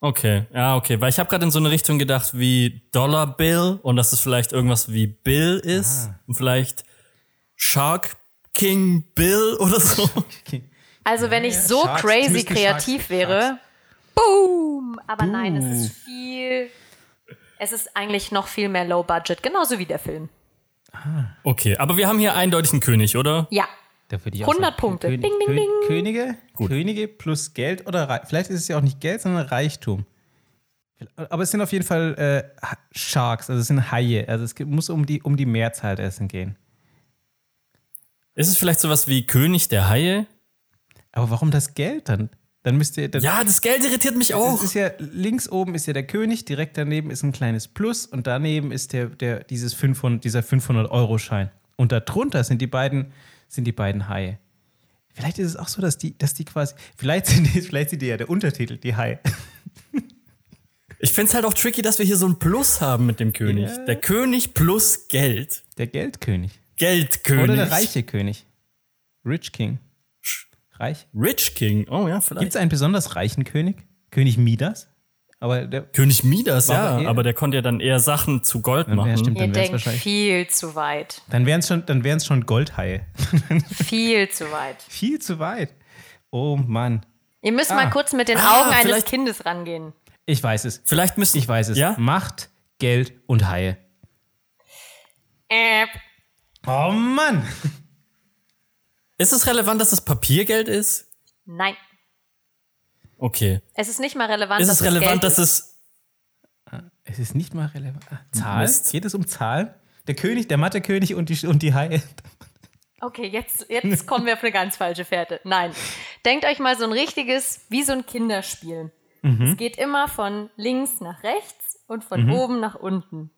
Okay, ja, okay. Weil ich habe gerade in so eine Richtung gedacht wie Dollar Bill und dass es vielleicht irgendwas wie Bill ist. Und vielleicht Shark King Bill oder so. [LAUGHS] Also wenn ich so Sharks, crazy kreativ Sharks, wäre, Sharks. Boom! Aber nein, es ist viel. Es ist eigentlich noch viel mehr Low Budget, genauso wie der Film. Okay, aber wir haben hier eindeutig einen König, oder? Ja, Da würde ich auch 100 sagen, Punkte. König, Ding, ding, ding. Könige, Könige plus Geld oder Reich. Vielleicht ist es ja auch nicht Geld, sondern Reichtum. Aber es sind auf jeden Fall äh, Ha- Sharks, also es sind Haie. Also es muss um die, um die Mehrzahl dessen gehen. Ist es vielleicht sowas wie König der Haie? Aber warum das Geld dann? Dann müsst ihr. Dann, Ja, das Geld irritiert mich Es auch. ist ja, links oben ist ja der König, direkt daneben ist ein kleines Plus und daneben ist der, der, dieses 500, dieser 500-Euro-Schein. Und darunter sind die beiden, sind die beiden Haie. Vielleicht ist es auch so, dass die, dass die quasi, vielleicht sind die, vielleicht sind die ja der Untertitel, die Haie. Ich find's halt auch tricky, dass wir hier so ein Plus haben mit dem König. Ja. Der König plus Geld. Der Geldkönig. Geldkönig. Oder der reiche König. Rich King. Reich. Rich King. Oh ja, vielleicht. Gibt es einen besonders reichen König? König Midas? Aber der, König Midas, ja, aber eher- aber der konnte ja dann eher Sachen zu Gold ja, machen. stimmt, ihr dann es denkt wahrscheinlich. viel zu weit. Dann wären es schon, dann wären's schon Goldhaie. [LAUGHS] Viel zu weit. Viel zu weit. Oh Mann. Ihr müsst Ah. mal kurz mit den Ah, Augen eines Kindes rangehen. Ich weiß es. Vielleicht müssen. Ich weiß es. Ja? Macht, Geld und Haie. Äh, Oh Mann. Ist es relevant, dass es Papiergeld ist? nein. Okay. Es ist nicht mal relevant, Ist dass es relevant, Geld dass ist. es. Es ist nicht mal relevant. Ah, Zahl? Mist. Geht es um Zahlen? Der König, der Mathe-König und die, und die Haie. [LAUGHS] Okay, jetzt, jetzt kommen wir auf eine ganz falsche Fährte. Nein. Denkt euch mal so ein richtiges, wie so ein Kinderspiel. Es geht immer von links nach rechts und von oben nach unten.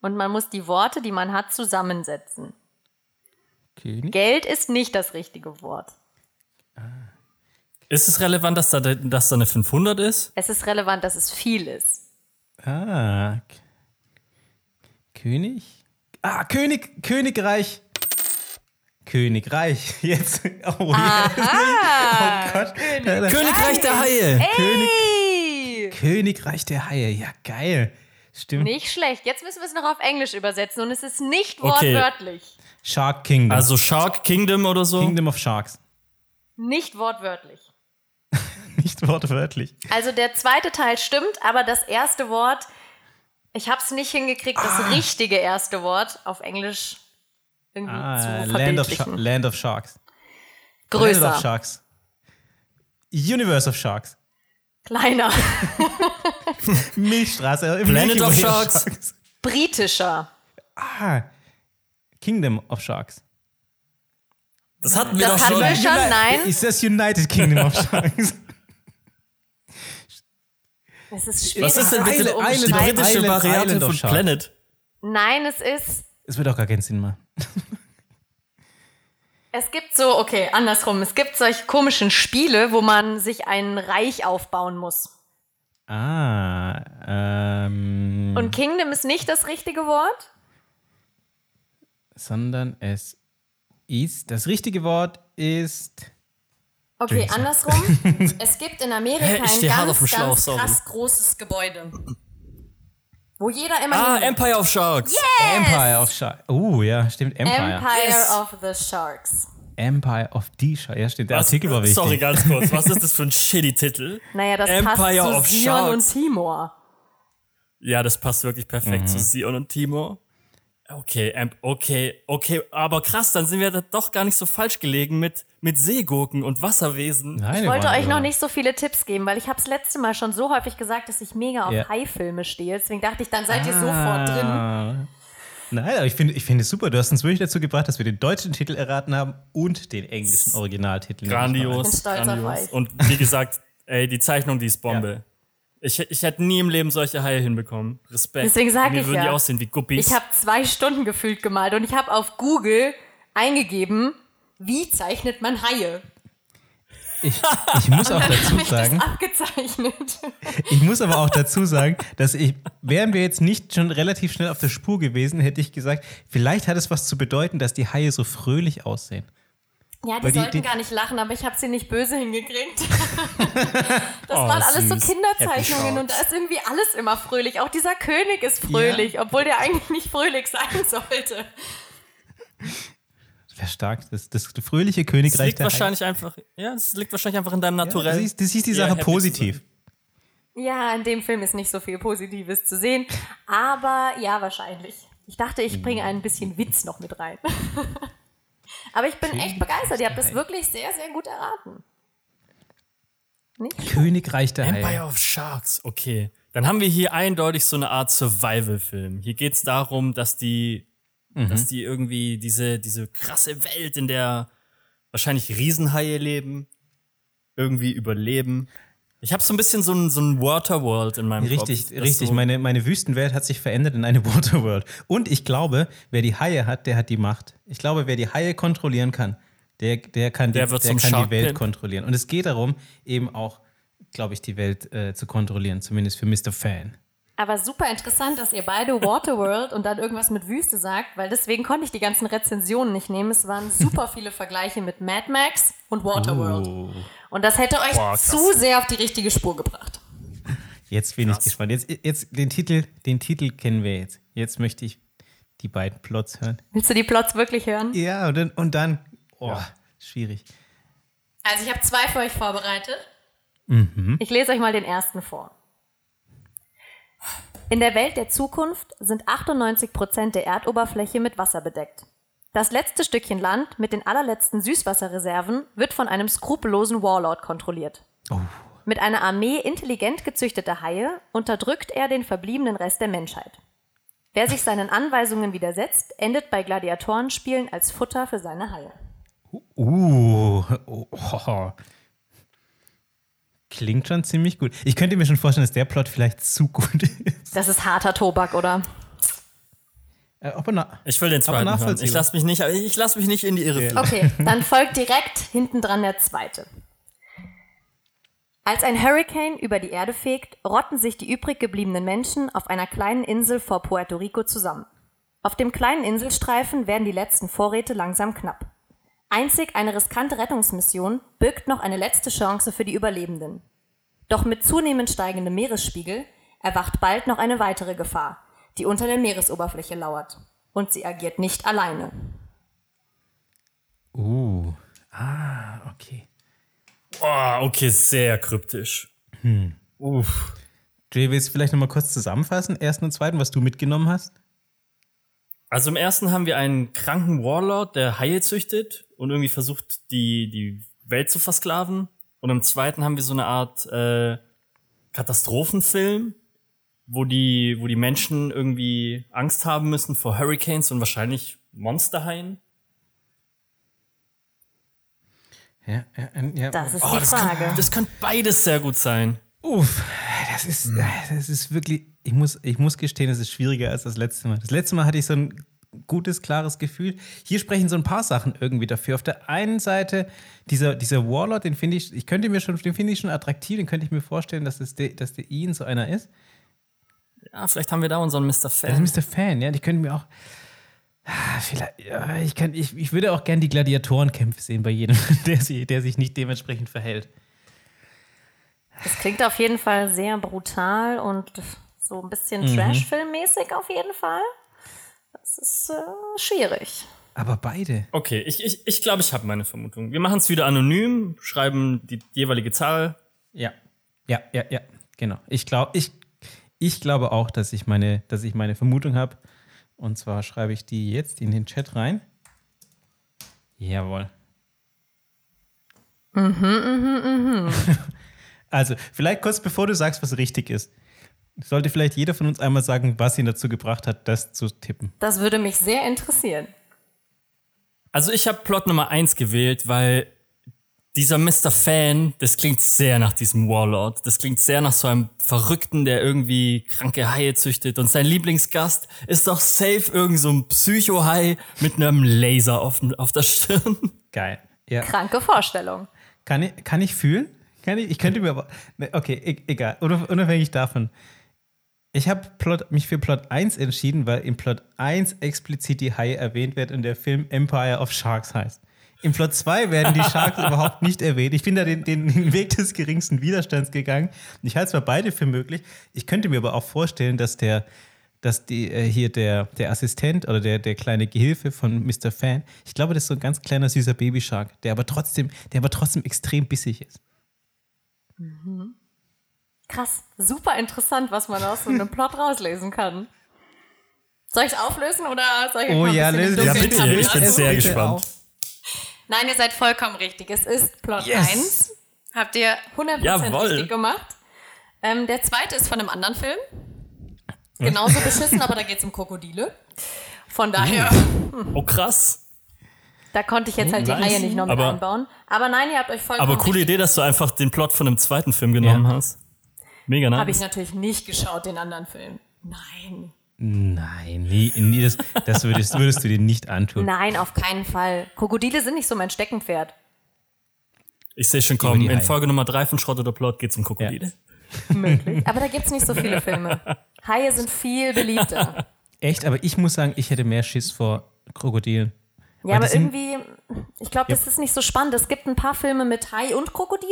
Und man muss die Worte, die man hat, zusammensetzen. König? Geld ist nicht das richtige Wort. Ist es relevant, dass da, dass da eine 500 ist? Es ist relevant, dass es viel ist. Ah. K- König? Ah, König, Königreich. Königreich. [LAUGHS] Jetzt. Oh, Aha! [LAUGHS] oh Gott. Königreich der Haie! Hey! Königreich der Haie. Ja, geil. Stimmt. Nicht schlecht. Jetzt müssen wir es noch auf Englisch übersetzen und es ist nicht Okay. Shark Kingdom. Also Shark Kingdom oder so? Kingdom of Sharks. Nicht wortwörtlich. [LAUGHS] Nicht wortwörtlich. Also der zweite Teil stimmt, aber das erste Wort, ich habe es nicht hingekriegt, das Ah. richtige erste Wort auf Englisch irgendwie Ah, zu Land, of. Land of Sharks. Planet of Größer, Sharks. Universe of Sharks. kleiner, [LAUGHS] Milchstraße. Planet of Way Sharks. [LAUGHS] britischer. Ah, Kingdom of Sharks. Das hatten wir Das doch schon. hatten wir schon, nein. Ist das United Kingdom of Sharks? [LAUGHS] Es ist schwierig. Was ist denn bitte umschreiben. britische Island- Variante von Sharks. Planet? Nein, es ist Es wird auch gar keinen Sinn machen. [LAUGHS] Es gibt so, okay, andersrum. Es gibt solche komischen Spiele, wo man sich ein Reich aufbauen muss. Ah, ähm, Und Kingdom ist nicht das richtige Wort? Sondern es ist, das richtige Wort ist, Okay, Drinks. andersrum. [LAUGHS] es gibt in Amerika ein ganz, Schlauch, ganz krass großes Gebäude. Wo jeder immer Ah, Empire of Sharks. Empire of Sharks. Oh, ja, stimmt, Empire. Empire Yes. of the Sharks. Empire of the Sharks. Ja, stimmt, der Was- Artikel war wichtig. Sorry, ganz kurz. Was ist das für ein [LAUGHS] shitty Titel? Naja, das Empire passt of zu Sion Sharks. und Timor. Ja, das passt wirklich perfekt Mhm. zu Sion und Timo. Okay, Amp, okay, okay, aber krass, dann sind wir da doch gar nicht so falsch gelegen mit, mit Seegurken und Wasserwesen. Nein, Ich wollte euch noch nicht so viele Tipps geben, weil ich habe das letzte Mal schon so häufig gesagt, dass ich mega auf Ja. Haifilme stehe. Deswegen dachte ich, dann seid ihr sofort drin. Ah. Nein, aber ich finde ich finde es super. Du hast uns wirklich dazu gebracht, dass wir den deutschen Titel erraten haben und den englischen Originaltitel. Grandios. Ich bin stolz auf grandios. euch. Und wie gesagt, ey, die Zeichnung, die ist Bombe. Ich, ich hätte nie im Leben solche Haie hinbekommen. Respekt. Deswegen sag Mir ich würden ja. die aussehen wie Guppies. Ich habe zwei Stunden gefühlt gemalt und ich habe auf Google eingegeben, wie zeichnet man Haie? Ich, ich muss auch dazu Habe ich das sagen, abgezeichnet. [LAUGHS] ich muss aber auch dazu sagen, dass ich, wären wir jetzt nicht schon relativ schnell auf der Spur gewesen, hätte ich gesagt, vielleicht hat es was zu bedeuten, dass die Haie so fröhlich aussehen. Ja, die die- sollten die- gar nicht lachen, aber ich habe sie nicht böse hingekriegt. [LAUGHS] das Oh, waren alles so süß. Kinderzeichnungen Happy und da ist irgendwie alles immer fröhlich. Auch dieser König ist fröhlich, obwohl der eigentlich nicht fröhlich sein sollte. Verstarkt. Das, das fröhliche das Königreich liegt der wahrscheinlich einfach, ja, das liegt wahrscheinlich einfach in deinem Ja, Naturell. das, ist, das ist die Ja, Sache zu positiv. Ja, in dem Film ist nicht so viel Positives zu sehen, aber ja, wahrscheinlich. Ich dachte, ich bringe ein bisschen Witz noch mit rein. [LAUGHS] aber ich bin echt begeistert. Ihr habt das wirklich sehr, sehr gut erraten. Nicht? Königreich der Empire Haie. of Sharks, okay. Dann haben wir hier eindeutig so eine Art Survival-Film. Hier geht es darum, dass die, dass die irgendwie diese, diese krasse Welt, in der wahrscheinlich Riesenhaie leben, irgendwie überleben. Ich habe so ein bisschen so ein, so ein Waterworld in meinem Richtig, Kopf. richtig. So, Meine, meine Wüstenwelt hat sich verändert in eine [LAUGHS] Waterworld. Und ich glaube, wer die Haie hat, der hat die Macht. Ich glaube, wer die Haie kontrollieren kann, der, der kann, die, Der wird der kann die Welt kontrollieren. Und es geht darum, eben auch, glaube ich, die Welt äh, zu kontrollieren, zumindest für Mr. Fan. Aber super interessant, dass ihr beide Waterworld und dann irgendwas mit Wüste sagt, weil deswegen konnte ich die ganzen Rezensionen nicht nehmen. Es waren super viele Vergleiche mit Mad Max und Waterworld. Oh. Und das hätte euch Boah, krass. zu sehr auf die richtige Spur gebracht. Jetzt bin ich gespannt. Jetzt, jetzt den Titel, den Titel kennen wir jetzt. Jetzt möchte ich die beiden Plots hören. Willst du die Plots wirklich hören? Ja, und dann, und dann oh, schwierig. Also ich habe zwei für euch vorbereitet. Mhm. Ich lese euch mal den ersten vor. In der Welt der Zukunft sind 98 Prozent der Erdoberfläche mit Wasser bedeckt. Das letzte Stückchen Land mit den allerletzten Süßwasserreserven wird von einem skrupellosen Warlord kontrolliert. Mit einer Armee intelligent gezüchteter Haie unterdrückt er den verbliebenen Rest der Menschheit. Wer sich seinen Anweisungen widersetzt, endet bei Gladiatorenspielen als Futter für seine Haie. Uh, oh, oh. Klingt schon ziemlich gut. Ich könnte mir schon vorstellen, dass der Plot vielleicht zu gut ist. Das ist harter Tobak, oder? Äh, ich will den zweiten hören. Ich lasse mich nicht, ich lass mich nicht in die Irre führen. Okay, dann folgt direkt hinten dran der zweite. Als ein Hurricane über die Erde fegt, rotten sich die übrig gebliebenen Menschen auf einer kleinen Insel vor Puerto Rico zusammen. Auf dem kleinen Inselstreifen werden die letzten Vorräte langsam knapp. Einzig eine riskante Rettungsmission birgt noch eine letzte Chance für die Überlebenden. Doch mit zunehmend steigendem Meeresspiegel erwacht bald noch eine weitere Gefahr, die unter der Meeresoberfläche lauert. Und sie agiert nicht alleine. Uh. Ah, okay. Oh, okay, sehr kryptisch. Uff. Jay, willst du vielleicht nochmal kurz zusammenfassen, ersten und zweiten, was du mitgenommen hast? Also im ersten haben wir einen kranken Warlord, der Haie züchtet und irgendwie versucht, die, die Welt zu versklaven. Und im zweiten haben wir so eine Art äh, Katastrophenfilm, wo die, wo die Menschen irgendwie Angst haben müssen vor Hurricanes und wahrscheinlich Monsterhaien. Ja, ja, ja. Das ist Oh, die das, Frage. Kann, das könnte beides sehr gut sein. Uff, das ist, Hm. das ist wirklich, ich muss, ich muss gestehen, es ist schwieriger als das letzte Mal. Das letzte Mal hatte ich so ein gutes, klares Gefühl. Hier sprechen so ein paar Sachen irgendwie dafür. Auf der einen Seite, dieser, dieser Warlord, den finde ich, ich könnte mir schon, den finde ich schon attraktiv, den könnte ich mir vorstellen, dass, das de, dass der Ian so einer ist. Ja, vielleicht haben wir da unseren Mr. Das Fan. ist Mr. Fan, ja, die können mir auch. Ah, Vielleicht, ja, ich, kann, ich, ich würde auch gern die Gladiatorenkämpfe sehen bei jedem, [LAUGHS] der sich, der sich nicht dementsprechend verhält. Das klingt auf jeden Fall sehr brutal und so ein bisschen Trash-Film-mäßig auf jeden Fall. Das ist äh, schwierig. Aber beide. Okay, ich, ich, ich glaube, ich habe meine Vermutung. Wir machen es wieder anonym, schreiben die jeweilige Zahl. Ja. Ja, ja, ja, genau. Ich, glaub, ich, ich glaube auch, dass ich meine, dass ich meine Vermutung habe. Und zwar schreibe ich die jetzt in den Chat rein. Jawohl. [LAUGHS] Also, vielleicht kurz bevor du sagst, was richtig ist, sollte vielleicht jeder von uns einmal sagen, was ihn dazu gebracht hat, das zu tippen. Das würde mich sehr interessieren. Also ich habe Plot Nummer 1 gewählt, weil dieser Mr. Fan, das klingt sehr nach diesem Warlord. Das klingt sehr nach so einem Verrückten, der irgendwie kranke Haie züchtet. Und sein Lieblingsgast ist doch safe irgend so ein Psycho-Hai mit einem Laser auf, auf der Stirn. Geil. Ja. Kranke Vorstellung. Kann ich, kann ich fühlen? Kann ich, ich könnte mir aber. ne, Okay, e- egal. Unab- Unabhängig davon. Ich habe mich für Plot 1 entschieden, weil in Plot 1 explizit die Haie erwähnt wird und der Film Empire of Sharks heißt. Im Plot 2 werden die Sharks [LAUGHS] überhaupt nicht erwähnt. Ich bin da den, den, Weg des geringsten Widerstands gegangen. Ich halte zwar beide für möglich. Ich könnte mir aber auch vorstellen, dass der, dass die, äh, hier der, der Assistent oder der, der kleine Gehilfe von Mr. Fan, ich glaube, das ist so ein ganz kleiner süßer Babyshark, der aber trotzdem, der aber trotzdem extrem bissig ist. Krass, super interessant, was man aus so einem [LAUGHS] Plot rauslesen kann. Soll ich es auflösen oder soll ich Oh ja, löse es. Ja, bitte, ich bin sehr Bitte gespannt. auf. Nein, ihr seid vollkommen richtig. Es ist Plot Yes. 1. Habt ihr 100% Jawohl. richtig gemacht. Ähm, der zweite ist von einem anderen Film. Genauso [LAUGHS] beschissen, aber da geht es um Krokodile. Von daher, [LAUGHS] Oh krass. da konnte ich jetzt halt die Nice. Haie nicht noch mit Aber- einbauen. Aber nein, ihr habt euch vollkommen Aber coole. Idee, dass du einfach den Plot von einem zweiten Film genommen Ja. hast. Mega nice. Habe ich natürlich nicht geschaut, den anderen Film. Nein. Nein, nie, nie das, das würdest, würdest du dir nicht antun. Nein, auf keinen Fall. Krokodile sind nicht so mein Steckenpferd. Ich sehe schon kommen. In. Folge Nummer 3 von Schrott oder Plot geht es um Krokodile. Aber da gibt es nicht so viele Filme. Haie sind viel beliebter. Echt, aber ich muss sagen, ich hätte mehr Schiss vor Krokodilen. Ja, Weil aber irgendwie, ich glaube, das ist nicht so spannend. Es gibt ein paar Filme mit Hai und Krokodil.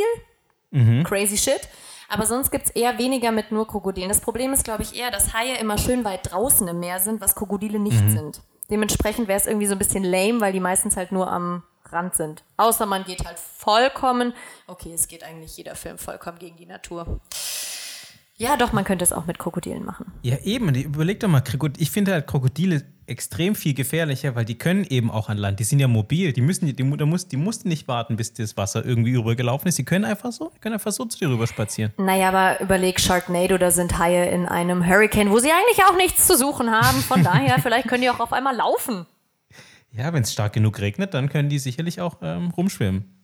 Mhm. Crazy shit. Aber sonst gibt es eher weniger mit nur Krokodilen. Das Problem ist, glaube ich, eher, dass Haie immer schön weit draußen im Meer sind, was Krokodile nicht Mhm. sind. Dementsprechend wäre es irgendwie so ein bisschen lame, weil die meistens halt nur am Rand sind. Außer man geht halt vollkommen, okay, es geht eigentlich jeder Film vollkommen gegen die Natur. Ja, doch, man könnte es auch mit Krokodilen machen. Ja, eben. die- Überleg doch mal, ich finde halt Krokodile extrem viel gefährlicher, weil die können eben auch an Land. Die sind ja mobil. Die müssen, die, da muss, die mussten nicht warten, bis das Wasser irgendwie rübergelaufen ist. Die können einfach so, die können einfach so zu dir rüber spazieren. Naja, aber überleg Sharknado, da sind Haie in einem Hurricane, wo sie eigentlich auch nichts zu suchen haben. Von daher, [LAUGHS] vielleicht können die auch auf einmal laufen. Ja, wenn es stark genug regnet, dann können die sicherlich auch ähm, rumschwimmen.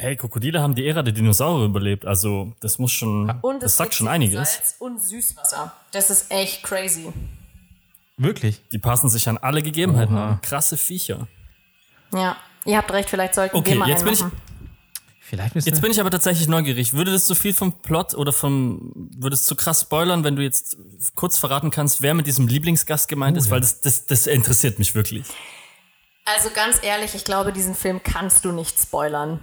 Hey, Krokodile haben die Ära der Dinosaurier überlebt. Also, das muss schon. Und das es sagt gibt schon so einiges. Salz und Süßwasser. Das ist echt crazy. Wirklich? Die passen sich an alle Gegebenheiten Oha. an. Krasse Viecher. Ja, ihr habt recht, vielleicht sollten Okay, wir mal jetzt einen bin ich-. Vielleicht müssen Jetzt bin ich aber tatsächlich neugierig. Würde das zu viel vom Plot oder vom. Würde es zu krass spoilern, wenn du jetzt kurz verraten kannst, wer mit diesem Lieblingsgast gemeint ist? Weil das, das, das interessiert mich wirklich. Also ganz ehrlich, ich glaube, diesen Film kannst du nicht spoilern.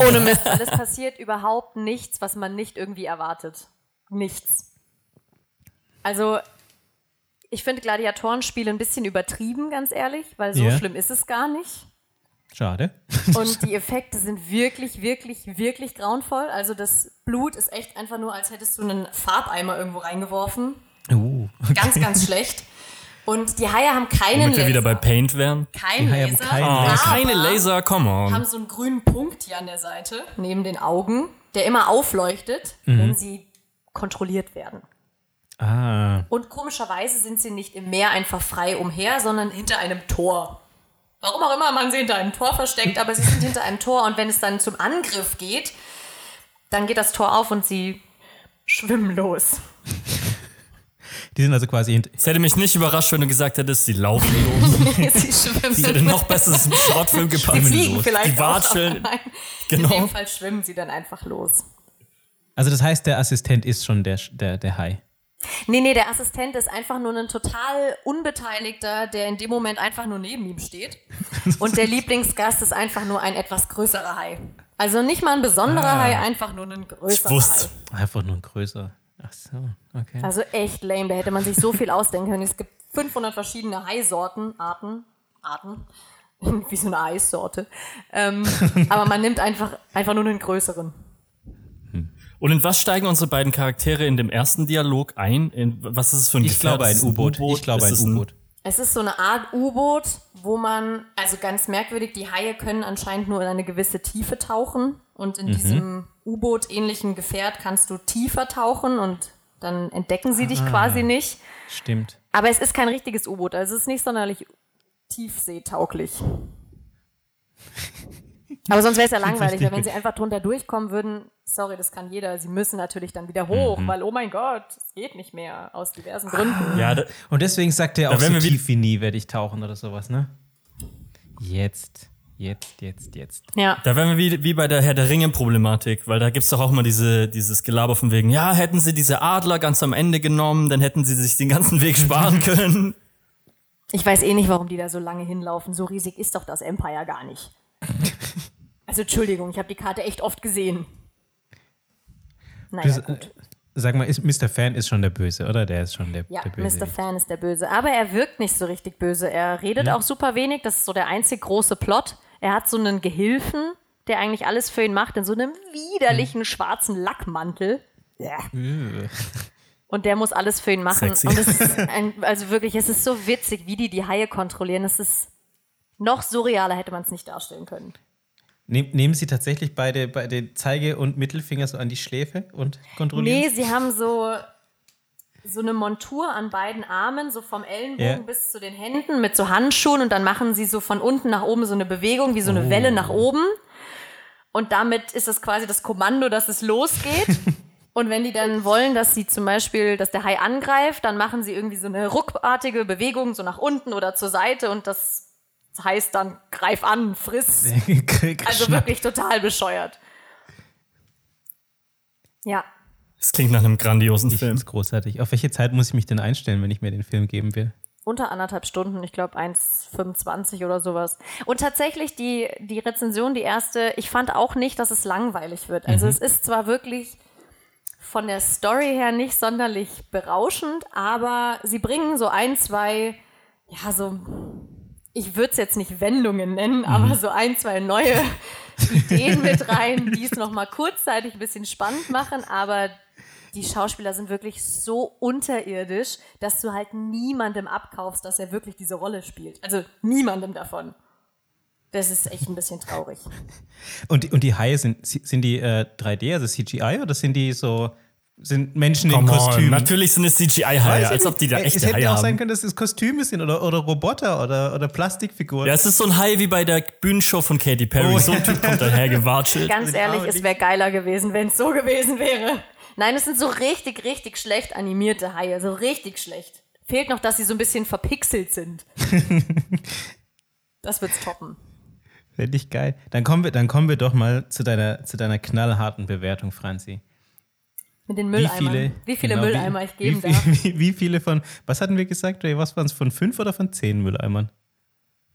Ohne Mist, [LAUGHS] weil es passiert überhaupt nichts, was man nicht irgendwie erwartet. Nichts. Also, ich finde Gladiatorenspiele ein bisschen übertrieben, ganz ehrlich, weil so Ja. schlimm ist es gar nicht. Schade. Und die Effekte sind wirklich, wirklich, wirklich grauenvoll. Also das Blut ist echt einfach nur, als hättest du einen Farbeimer irgendwo reingeworfen. Uh. Ganz, ganz schlecht. Und die Haie haben keinen Damit wir wieder bei Laser. Paint wären. Kein Die Haie haben Laser. keinen Ah, Laser. keine Laser, come haben on. so einen grünen Punkt hier an der Seite, neben den Augen, der immer aufleuchtet, Mhm. wenn sie kontrolliert werden. Ah. Und komischerweise sind sie nicht im Meer einfach frei umher, sondern hinter einem Tor. Warum auch immer man sie hinter einem Tor versteckt, aber sie sind hinter einem Tor und wenn es dann zum Angriff geht, dann geht das Tor auf und sie schwimmen los. Die sind also quasi Es hätte mich nicht überrascht, wenn du gesagt hättest, sie laufen los. [LAUGHS] Sie schwimmen. Ich hätte noch besseres im Schrottfilm Sie gepackt. fliegen los. vielleicht Die Watscheln. Genau. In dem Fall schwimmen sie dann einfach los. Also das heißt, der Assistent ist schon der, der, der Hai. Nee, nee, der Assistent ist einfach nur ein total Unbeteiligter, der in dem Moment einfach nur neben ihm steht. Und der [LAUGHS] Lieblingsgast ist einfach nur ein etwas größerer Hai. Also nicht mal ein besonderer Hai, einfach nur ein größerer Ich wusste. Hai. Einfach nur ein größer. Ach so, okay. Also echt lame, da hätte man sich so viel [LAUGHS] ausdenken können. Es gibt 500 verschiedene Haisorten, Arten, Arten, [LAUGHS] wie so eine Eissorte. Ähm, [LAUGHS] aber man nimmt einfach, einfach nur einen größeren. Und in was steigen unsere beiden Charaktere in dem ersten Dialog ein? In, was ist es für ein Ich Gefährt? glaube ein U-Boot. Ich glaube ein U-Boot. Es ist so eine Art U-Boot, wo man, also ganz merkwürdig, die Haie können anscheinend nur in eine gewisse Tiefe tauchen. Und in diesem U-Boot-ähnlichen Gefährt kannst du tiefer tauchen und dann entdecken sie dich quasi nicht. Stimmt. Aber es ist kein richtiges U-Boot, also es ist nicht sonderlich tiefseetauglich. Aber sonst wäre es ja [LAUGHS] langweilig, weil wenn sie einfach drunter durchkommen würden, sorry, das kann jeder, sie müssen natürlich dann wieder hoch, weil oh mein Gott, es geht nicht mehr aus diversen Gründen. Ja, da, Und deswegen sagt er auch so tief wie nie werde ich tauchen oder sowas, ne? Jetzt, jetzt, jetzt, jetzt. Ja. da wären wir wie, wie bei der Herr der Ringe-Problematik, weil da gibt's doch auch mal diese, dieses Gelaber von wegen, ja, hätten sie diese Adler ganz am Ende genommen, dann hätten sie sich den ganzen Weg sparen [LAUGHS] können. Ich weiß eh nicht, warum die da so lange hinlaufen. So riesig ist doch das Empire gar nicht. Also Entschuldigung, ich habe die Karte echt oft gesehen. Naja, Das, äh, gut. Sag mal, ist, Mr. Fan ist schon der Böse, oder? Der ist schon der, Ja, der Böse. Mr. Fan ist der Böse. Aber er wirkt nicht so richtig böse. Er redet auch super wenig. Das ist so der einzig große Plot. Er hat so einen Gehilfen, der eigentlich alles für ihn macht, in so einem widerlichen schwarzen Lackmantel. Ja. Und der muss alles für ihn machen. Sexy. Und es ist [LAUGHS] ein, also wirklich, es ist so witzig, wie die die Haie kontrollieren. Es ist noch surrealer, hätte man es nicht darstellen können. Nehm, nehmen Sie tatsächlich beide, beide Zeige- und Mittelfinger so an die Schläfe und kontrollieren? Nee, sie haben so, so eine Montur an beiden Armen, so vom Ellenbogen Ja. bis zu den Händen mit so Handschuhen und dann machen sie so von unten nach oben so eine Bewegung, wie so eine Oh. Welle nach oben. Und damit ist es quasi das Kommando, dass es losgeht. [LAUGHS] Und wenn die dann wollen, dass sie zum Beispiel, dass der Hai angreift, dann machen sie irgendwie so eine ruckartige Bewegung so nach unten oder zur Seite und das heißt dann greif an, friss. [LAUGHS] Also wirklich total bescheuert. Ja. Das klingt nach einem grandiosen Ich Film. es großartig. Auf welche Zeit muss ich mich denn einstellen, wenn ich mir den Film geben will? Unter anderthalb Stunden, ich glaube 1,25 oder sowas. Und tatsächlich die, die Rezension, die erste, ich fand auch nicht, dass es langweilig wird. Also es ist zwar wirklich von der Story her nicht sonderlich berauschend, aber sie bringen so ein, zwei, ja, so, ich würde es jetzt nicht Wendungen nennen, aber so ein, zwei neue [LAUGHS] Ideen mit rein, die es nochmal kurzzeitig ein bisschen spannend machen, aber die Schauspieler sind wirklich so unterirdisch, dass du halt niemandem abkaufst, dass er wirklich diese Rolle spielt. Also niemandem davon. Das ist echt ein bisschen traurig. Und, die- und die Haie, sind, sind die äh, 3D, also CGI, oder sind die so, sind Menschen in Come on, Kostümen? natürlich sind es CGI-Haie, Weiß ich als ob die da nicht. echte Es hätte Haie auch sein haben. können, dass es Kostüme sind oder, oder Roboter oder, oder Plastikfiguren. Ja, es ist so ein Hai wie bei der Bühnenshow von Katy Perry. Oh, so ein Typ kommt daher gewatschelt. Ganz Mit ehrlich, es wäre geiler gewesen, wenn es so gewesen wäre. Nein, es sind so richtig, richtig schlecht animierte Haie. So richtig schlecht. Fehlt noch, dass sie so ein bisschen verpixelt sind. [LAUGHS] das wird's toppen. Fände ich geil. Dann kommen wir, dann kommen wir doch mal zu deiner, zu deiner knallharten Bewertung, Franzi. Mit den Wie Mülleimern. viele, Wie viele genau, Mülleimer wie, ich geben wie, darf. [LAUGHS] Wie, wie viele von, was hatten wir gesagt, Ray? Was waren es, von fünf oder von zehn Mülleimern?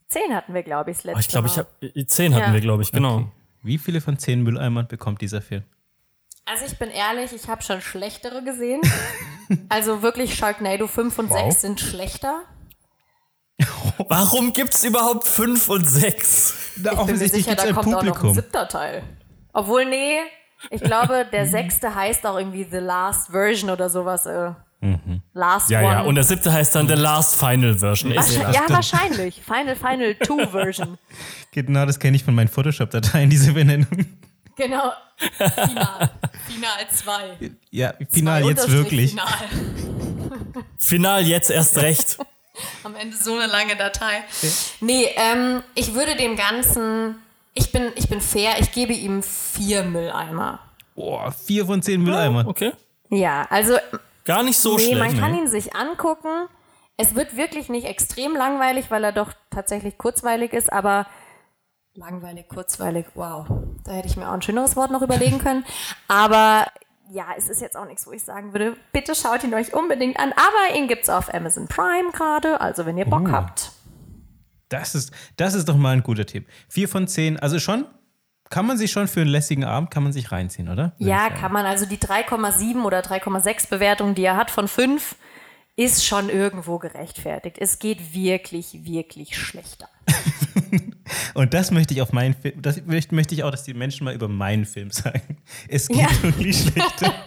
Zehn hatten wir, glaube ich, das letzte Oh, ich glaube, ich Mal. habe zehn hatten Ja. wir, glaube ich, genau. Okay. Wie viele von zehn Mülleimern bekommt dieser Film? Also ich bin ehrlich, ich habe schon schlechtere gesehen. [LAUGHS] also wirklich Sharknado 5 und 6 sind schlechter. [LAUGHS] Warum gibt's überhaupt fünf und sechs? Da Ich bin mir sicher, gibt's da kommt auch noch ein Publikum. siebter Teil. Obwohl, nee, ich glaube, der sechste heißt auch irgendwie The Last Version oder sowas. Äh, Last Ja, One. ja. Und der siebte heißt dann The Last Final Version. Wahrscheinlich- ja, wahrscheinlich. Final Final 2 Version. Genau, das kenne ich von meinen Photoshop-Dateien, [LAUGHS] diese Benennung. Genau. Final. Final 2. Ja, final jetzt wirklich. Final. Final jetzt erst recht. Am Ende so eine lange Datei. Nee, ähm, ich würde dem Ganzen. Ich bin, ich bin fair, ich gebe ihm vier Mülleimer. Boah, vier von zehn Mülleimern. Okay. Ja, also Gar nicht so nee, schlecht. man kann ihn sich angucken. Es wird wirklich nicht extrem langweilig, weil er doch tatsächlich kurzweilig ist, aber langweilig, kurzweilig, wow. Da hätte ich mir auch ein schöneres Wort noch überlegen können. [LAUGHS] Aber ja, es ist jetzt auch nichts, wo ich sagen würde, bitte schaut ihn euch unbedingt an. Aber ihn gibt's auf Amazon Prime gerade, also wenn ihr Bock Oh. habt. Das ist, das ist doch mal ein guter Tipp. Vier von zehn, also schon, kann man sich schon für einen lässigen Abend, kann man sich reinziehen, oder? Würde Ja, kann man. Also die 3,7 oder 3,6 Bewertung, die er hat von 5, ist schon irgendwo gerechtfertigt. Es geht wirklich, wirklich schlechter. [LAUGHS] Und das möchte ich auf meinen Film, das möchte, möchte ich auch, dass die Menschen mal über meinen Film sagen. Es geht Ja. wirklich schlechter. [LAUGHS]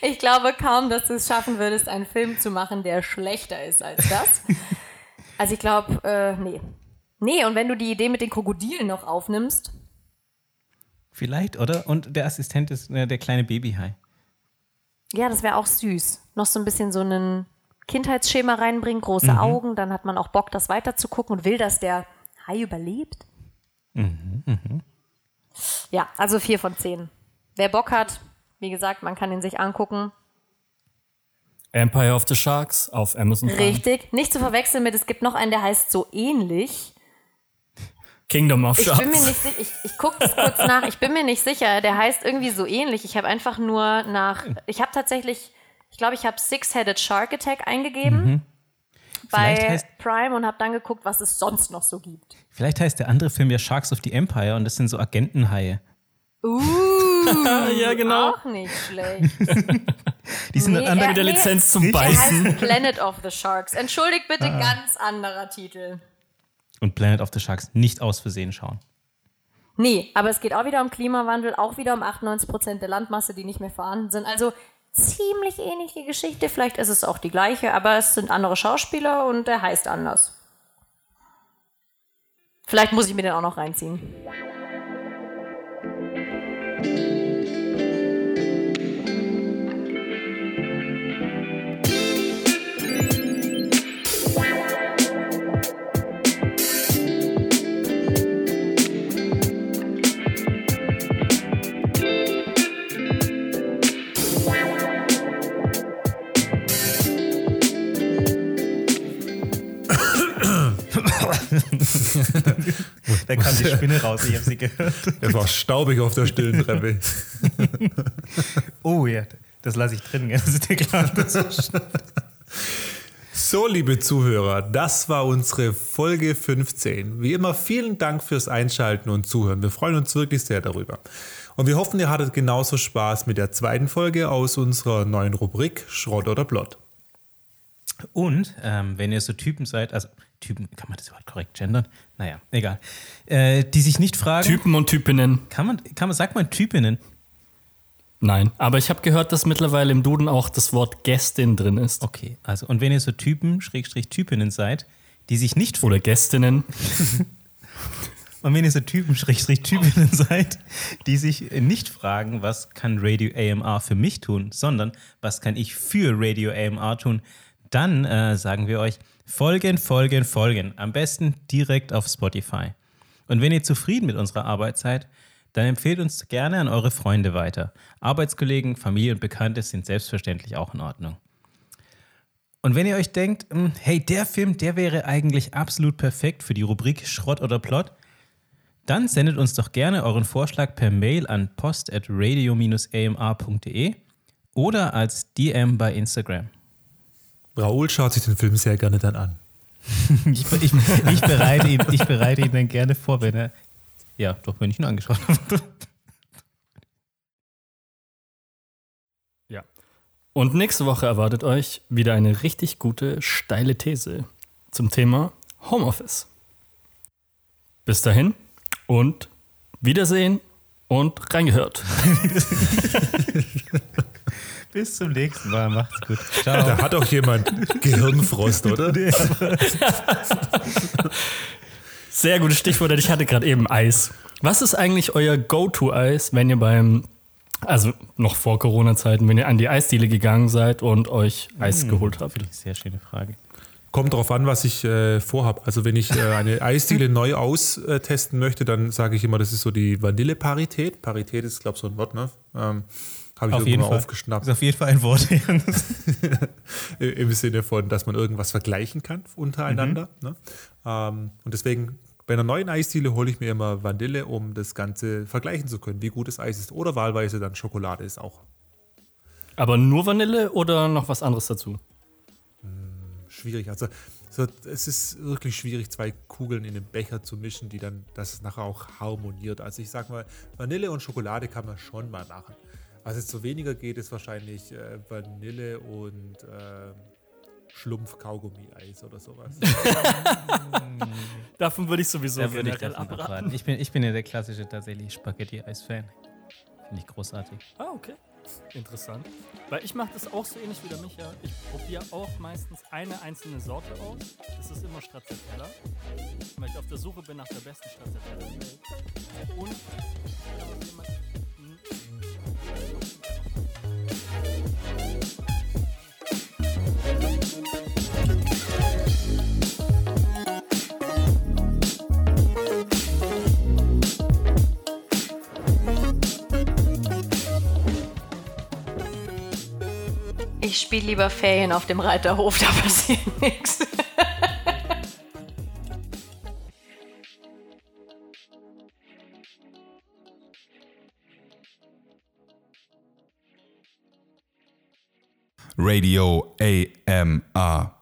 Ich glaube kaum, dass du es schaffen würdest, einen Film zu machen, der schlechter ist als das. [LAUGHS] Also ich glaube, äh, nee. Nee, und wenn du die Idee mit den Krokodilen noch aufnimmst, Vielleicht, oder? Und der Assistent ist äh, der kleine Babyhai. ja, das wäre auch süß. Noch so ein bisschen so ein Kindheitsschema reinbringen, große Augen, dann hat man auch Bock, das weiterzugucken und will, dass der Hai überlebt. Ja, also vier von zehn. Wer Bock hat, wie gesagt, man kann ihn sich angucken. Empire of the Sharks auf Amazon Prime. Richtig. Nicht zu verwechseln mit, es gibt noch einen, der heißt so ähnlich. Kingdom of Ich Sharks. bin mir nicht sicher, ich, ich gucke das kurz nach, ich bin mir nicht sicher, der heißt irgendwie so ähnlich. Ich habe einfach nur nach, ich habe tatsächlich, ich glaube, ich habe Six-Headed Shark Attack eingegeben bei Vielleicht heißt- Prime und habe dann geguckt, was es sonst noch so gibt. Vielleicht heißt der andere Film ja Sharks of the Empire und das sind so Agentenhaie. Uh, [LAUGHS] ja, genau. auch nicht schlecht. [LAUGHS] Die sind Nee, er- Mit der nee. Lizenz zum Beißen. heißt Planet of the Sharks. Entschuldigt bitte, Ah. ganz anderer Titel. und Planet of the Sharks nicht aus Versehen schauen. Nee, aber es geht auch wieder um Klimawandel, auch wieder um 98% der Landmasse, die nicht mehr vorhanden sind. Also ziemlich ähnliche Geschichte. Vielleicht ist es auch die gleiche, aber es sind andere Schauspieler und der heißt anders. Vielleicht muss ich mir den auch noch reinziehen. thank you Da kam die Spinne raus, ich habe sie gehört. Es war staubig auf der stillen Treppe. Oh ja, das lasse ich drin, das ist dir klar. [LAUGHS] So, liebe Zuhörer, das war unsere Folge 15. Wie immer, vielen Dank fürs Einschalten und Zuhören. Wir freuen uns wirklich sehr darüber. Und wir hoffen, ihr hattet genauso Spaß mit der zweiten Folge aus unserer neuen Rubrik Schrott oder Blott. Und ähm, wenn ihr so Typen seid, also Typen, kann man das überhaupt korrekt gendern? Naja, egal. Äh, die sich nicht fragen, Typen und Typinnen. kann man, kann man, sagt man Typinnen? Nein. Aber ich habe gehört, dass mittlerweile im Duden auch das Wort Gästin drin ist. Okay, also und wenn ihr so Typen, Schrägstrich Typinnen seid, die sich nicht Oder Gästinnen. [LAUGHS] Und wenn ihr so Typen, Schrägstrich Typinnen seid, die sich nicht fragen, was kann Radio AMR für mich tun, sondern was kann ich für Radio AMR tun, dann äh, sagen wir euch, folgen, folgen, folgen. Am besten direkt auf Spotify. Und wenn ihr zufrieden mit unserer Arbeit seid, dann empfehlt uns gerne an eure Freunde weiter. Arbeitskollegen, Familie und Bekannte sind selbstverständlich auch in Ordnung. Und wenn ihr euch denkt, hm, hey, der Film, der wäre eigentlich absolut perfekt für die Rubrik Schrott oder Plot, dann sendet uns doch gerne euren Vorschlag per Mail an post.radio-amr.de oder als DM bei Instagram. Raoul schaut sich den Film sehr gerne dann an. Ich, ich, ich, bereite, ihn, ich bereite ihn dann gerne vor, wenn er. Ja, doch, wenn ich ihn angeschaut habe. Ja. Und nächste Woche erwartet euch wieder eine richtig gute, steile These zum Thema Homeoffice. Bis dahin und Wiedersehen und reingehört. [LAUGHS] Bis zum nächsten Mal. Macht's gut. Ciao. Da hat auch jemand Gehirnfrost, oder? [LAUGHS] Sehr gutes Stichwort, denn ich hatte gerade eben Eis. Was ist eigentlich euer Go-To-Eis, wenn ihr beim, also noch vor Corona-Zeiten, wenn ihr an die Eisdiele gegangen seid und euch Eis geholt habt? Sehr schöne Frage. Kommt darauf an, was ich äh, vorhabe. Also wenn ich äh, eine Eisdiele [LAUGHS] neu austesten möchte, dann sage ich immer, das ist so die Vanille-Parität. Parität ist, glaube ich, so ein Wort, ne? Ähm, Habe ich Auf jeden Fall. aufgeschnappt. Ist auf jeden Fall ein Wort. [LAUGHS] [LAUGHS] Im Sinne von, dass man irgendwas vergleichen kann untereinander. Ne? Ähm, und deswegen, bei einer neuen Eisdiele hole ich mir immer Vanille, um das Ganze vergleichen zu können, wie gut das Eis ist. Oder wahlweise dann Schokolade ist auch. Aber nur Vanille oder noch was anderes dazu? Schwierig. Also so, es ist wirklich schwierig, zwei Kugeln in den Becher zu mischen, die dann das nachher auch harmoniert. Also ich sag mal, Vanille und Schokolade kann man schon mal machen. Was jetzt so weniger geht, ist wahrscheinlich äh, Vanille und äh, Schlumpf-Kaugummi-Eis oder sowas. [LAUGHS] [LAUGHS] Davon würde ich sowieso Da würde ich abraten. abraten. Ich bin, ich bin ja der klassische tatsächlich Spaghetti-Eis-Fan. Finde ich großartig. Ah, okay. Interessant. Weil ich mache das auch so ähnlich wie der Micha. Ich probiere auch meistens eine einzelne Sorte aus. Das ist immer Stracciatella. Weil ich auf der Suche bin nach der besten Stracciatella der Welt. Und Ich spiele lieber Ferien auf dem Reiterhof, da passiert nichts. [LAUGHS] Radio AMR.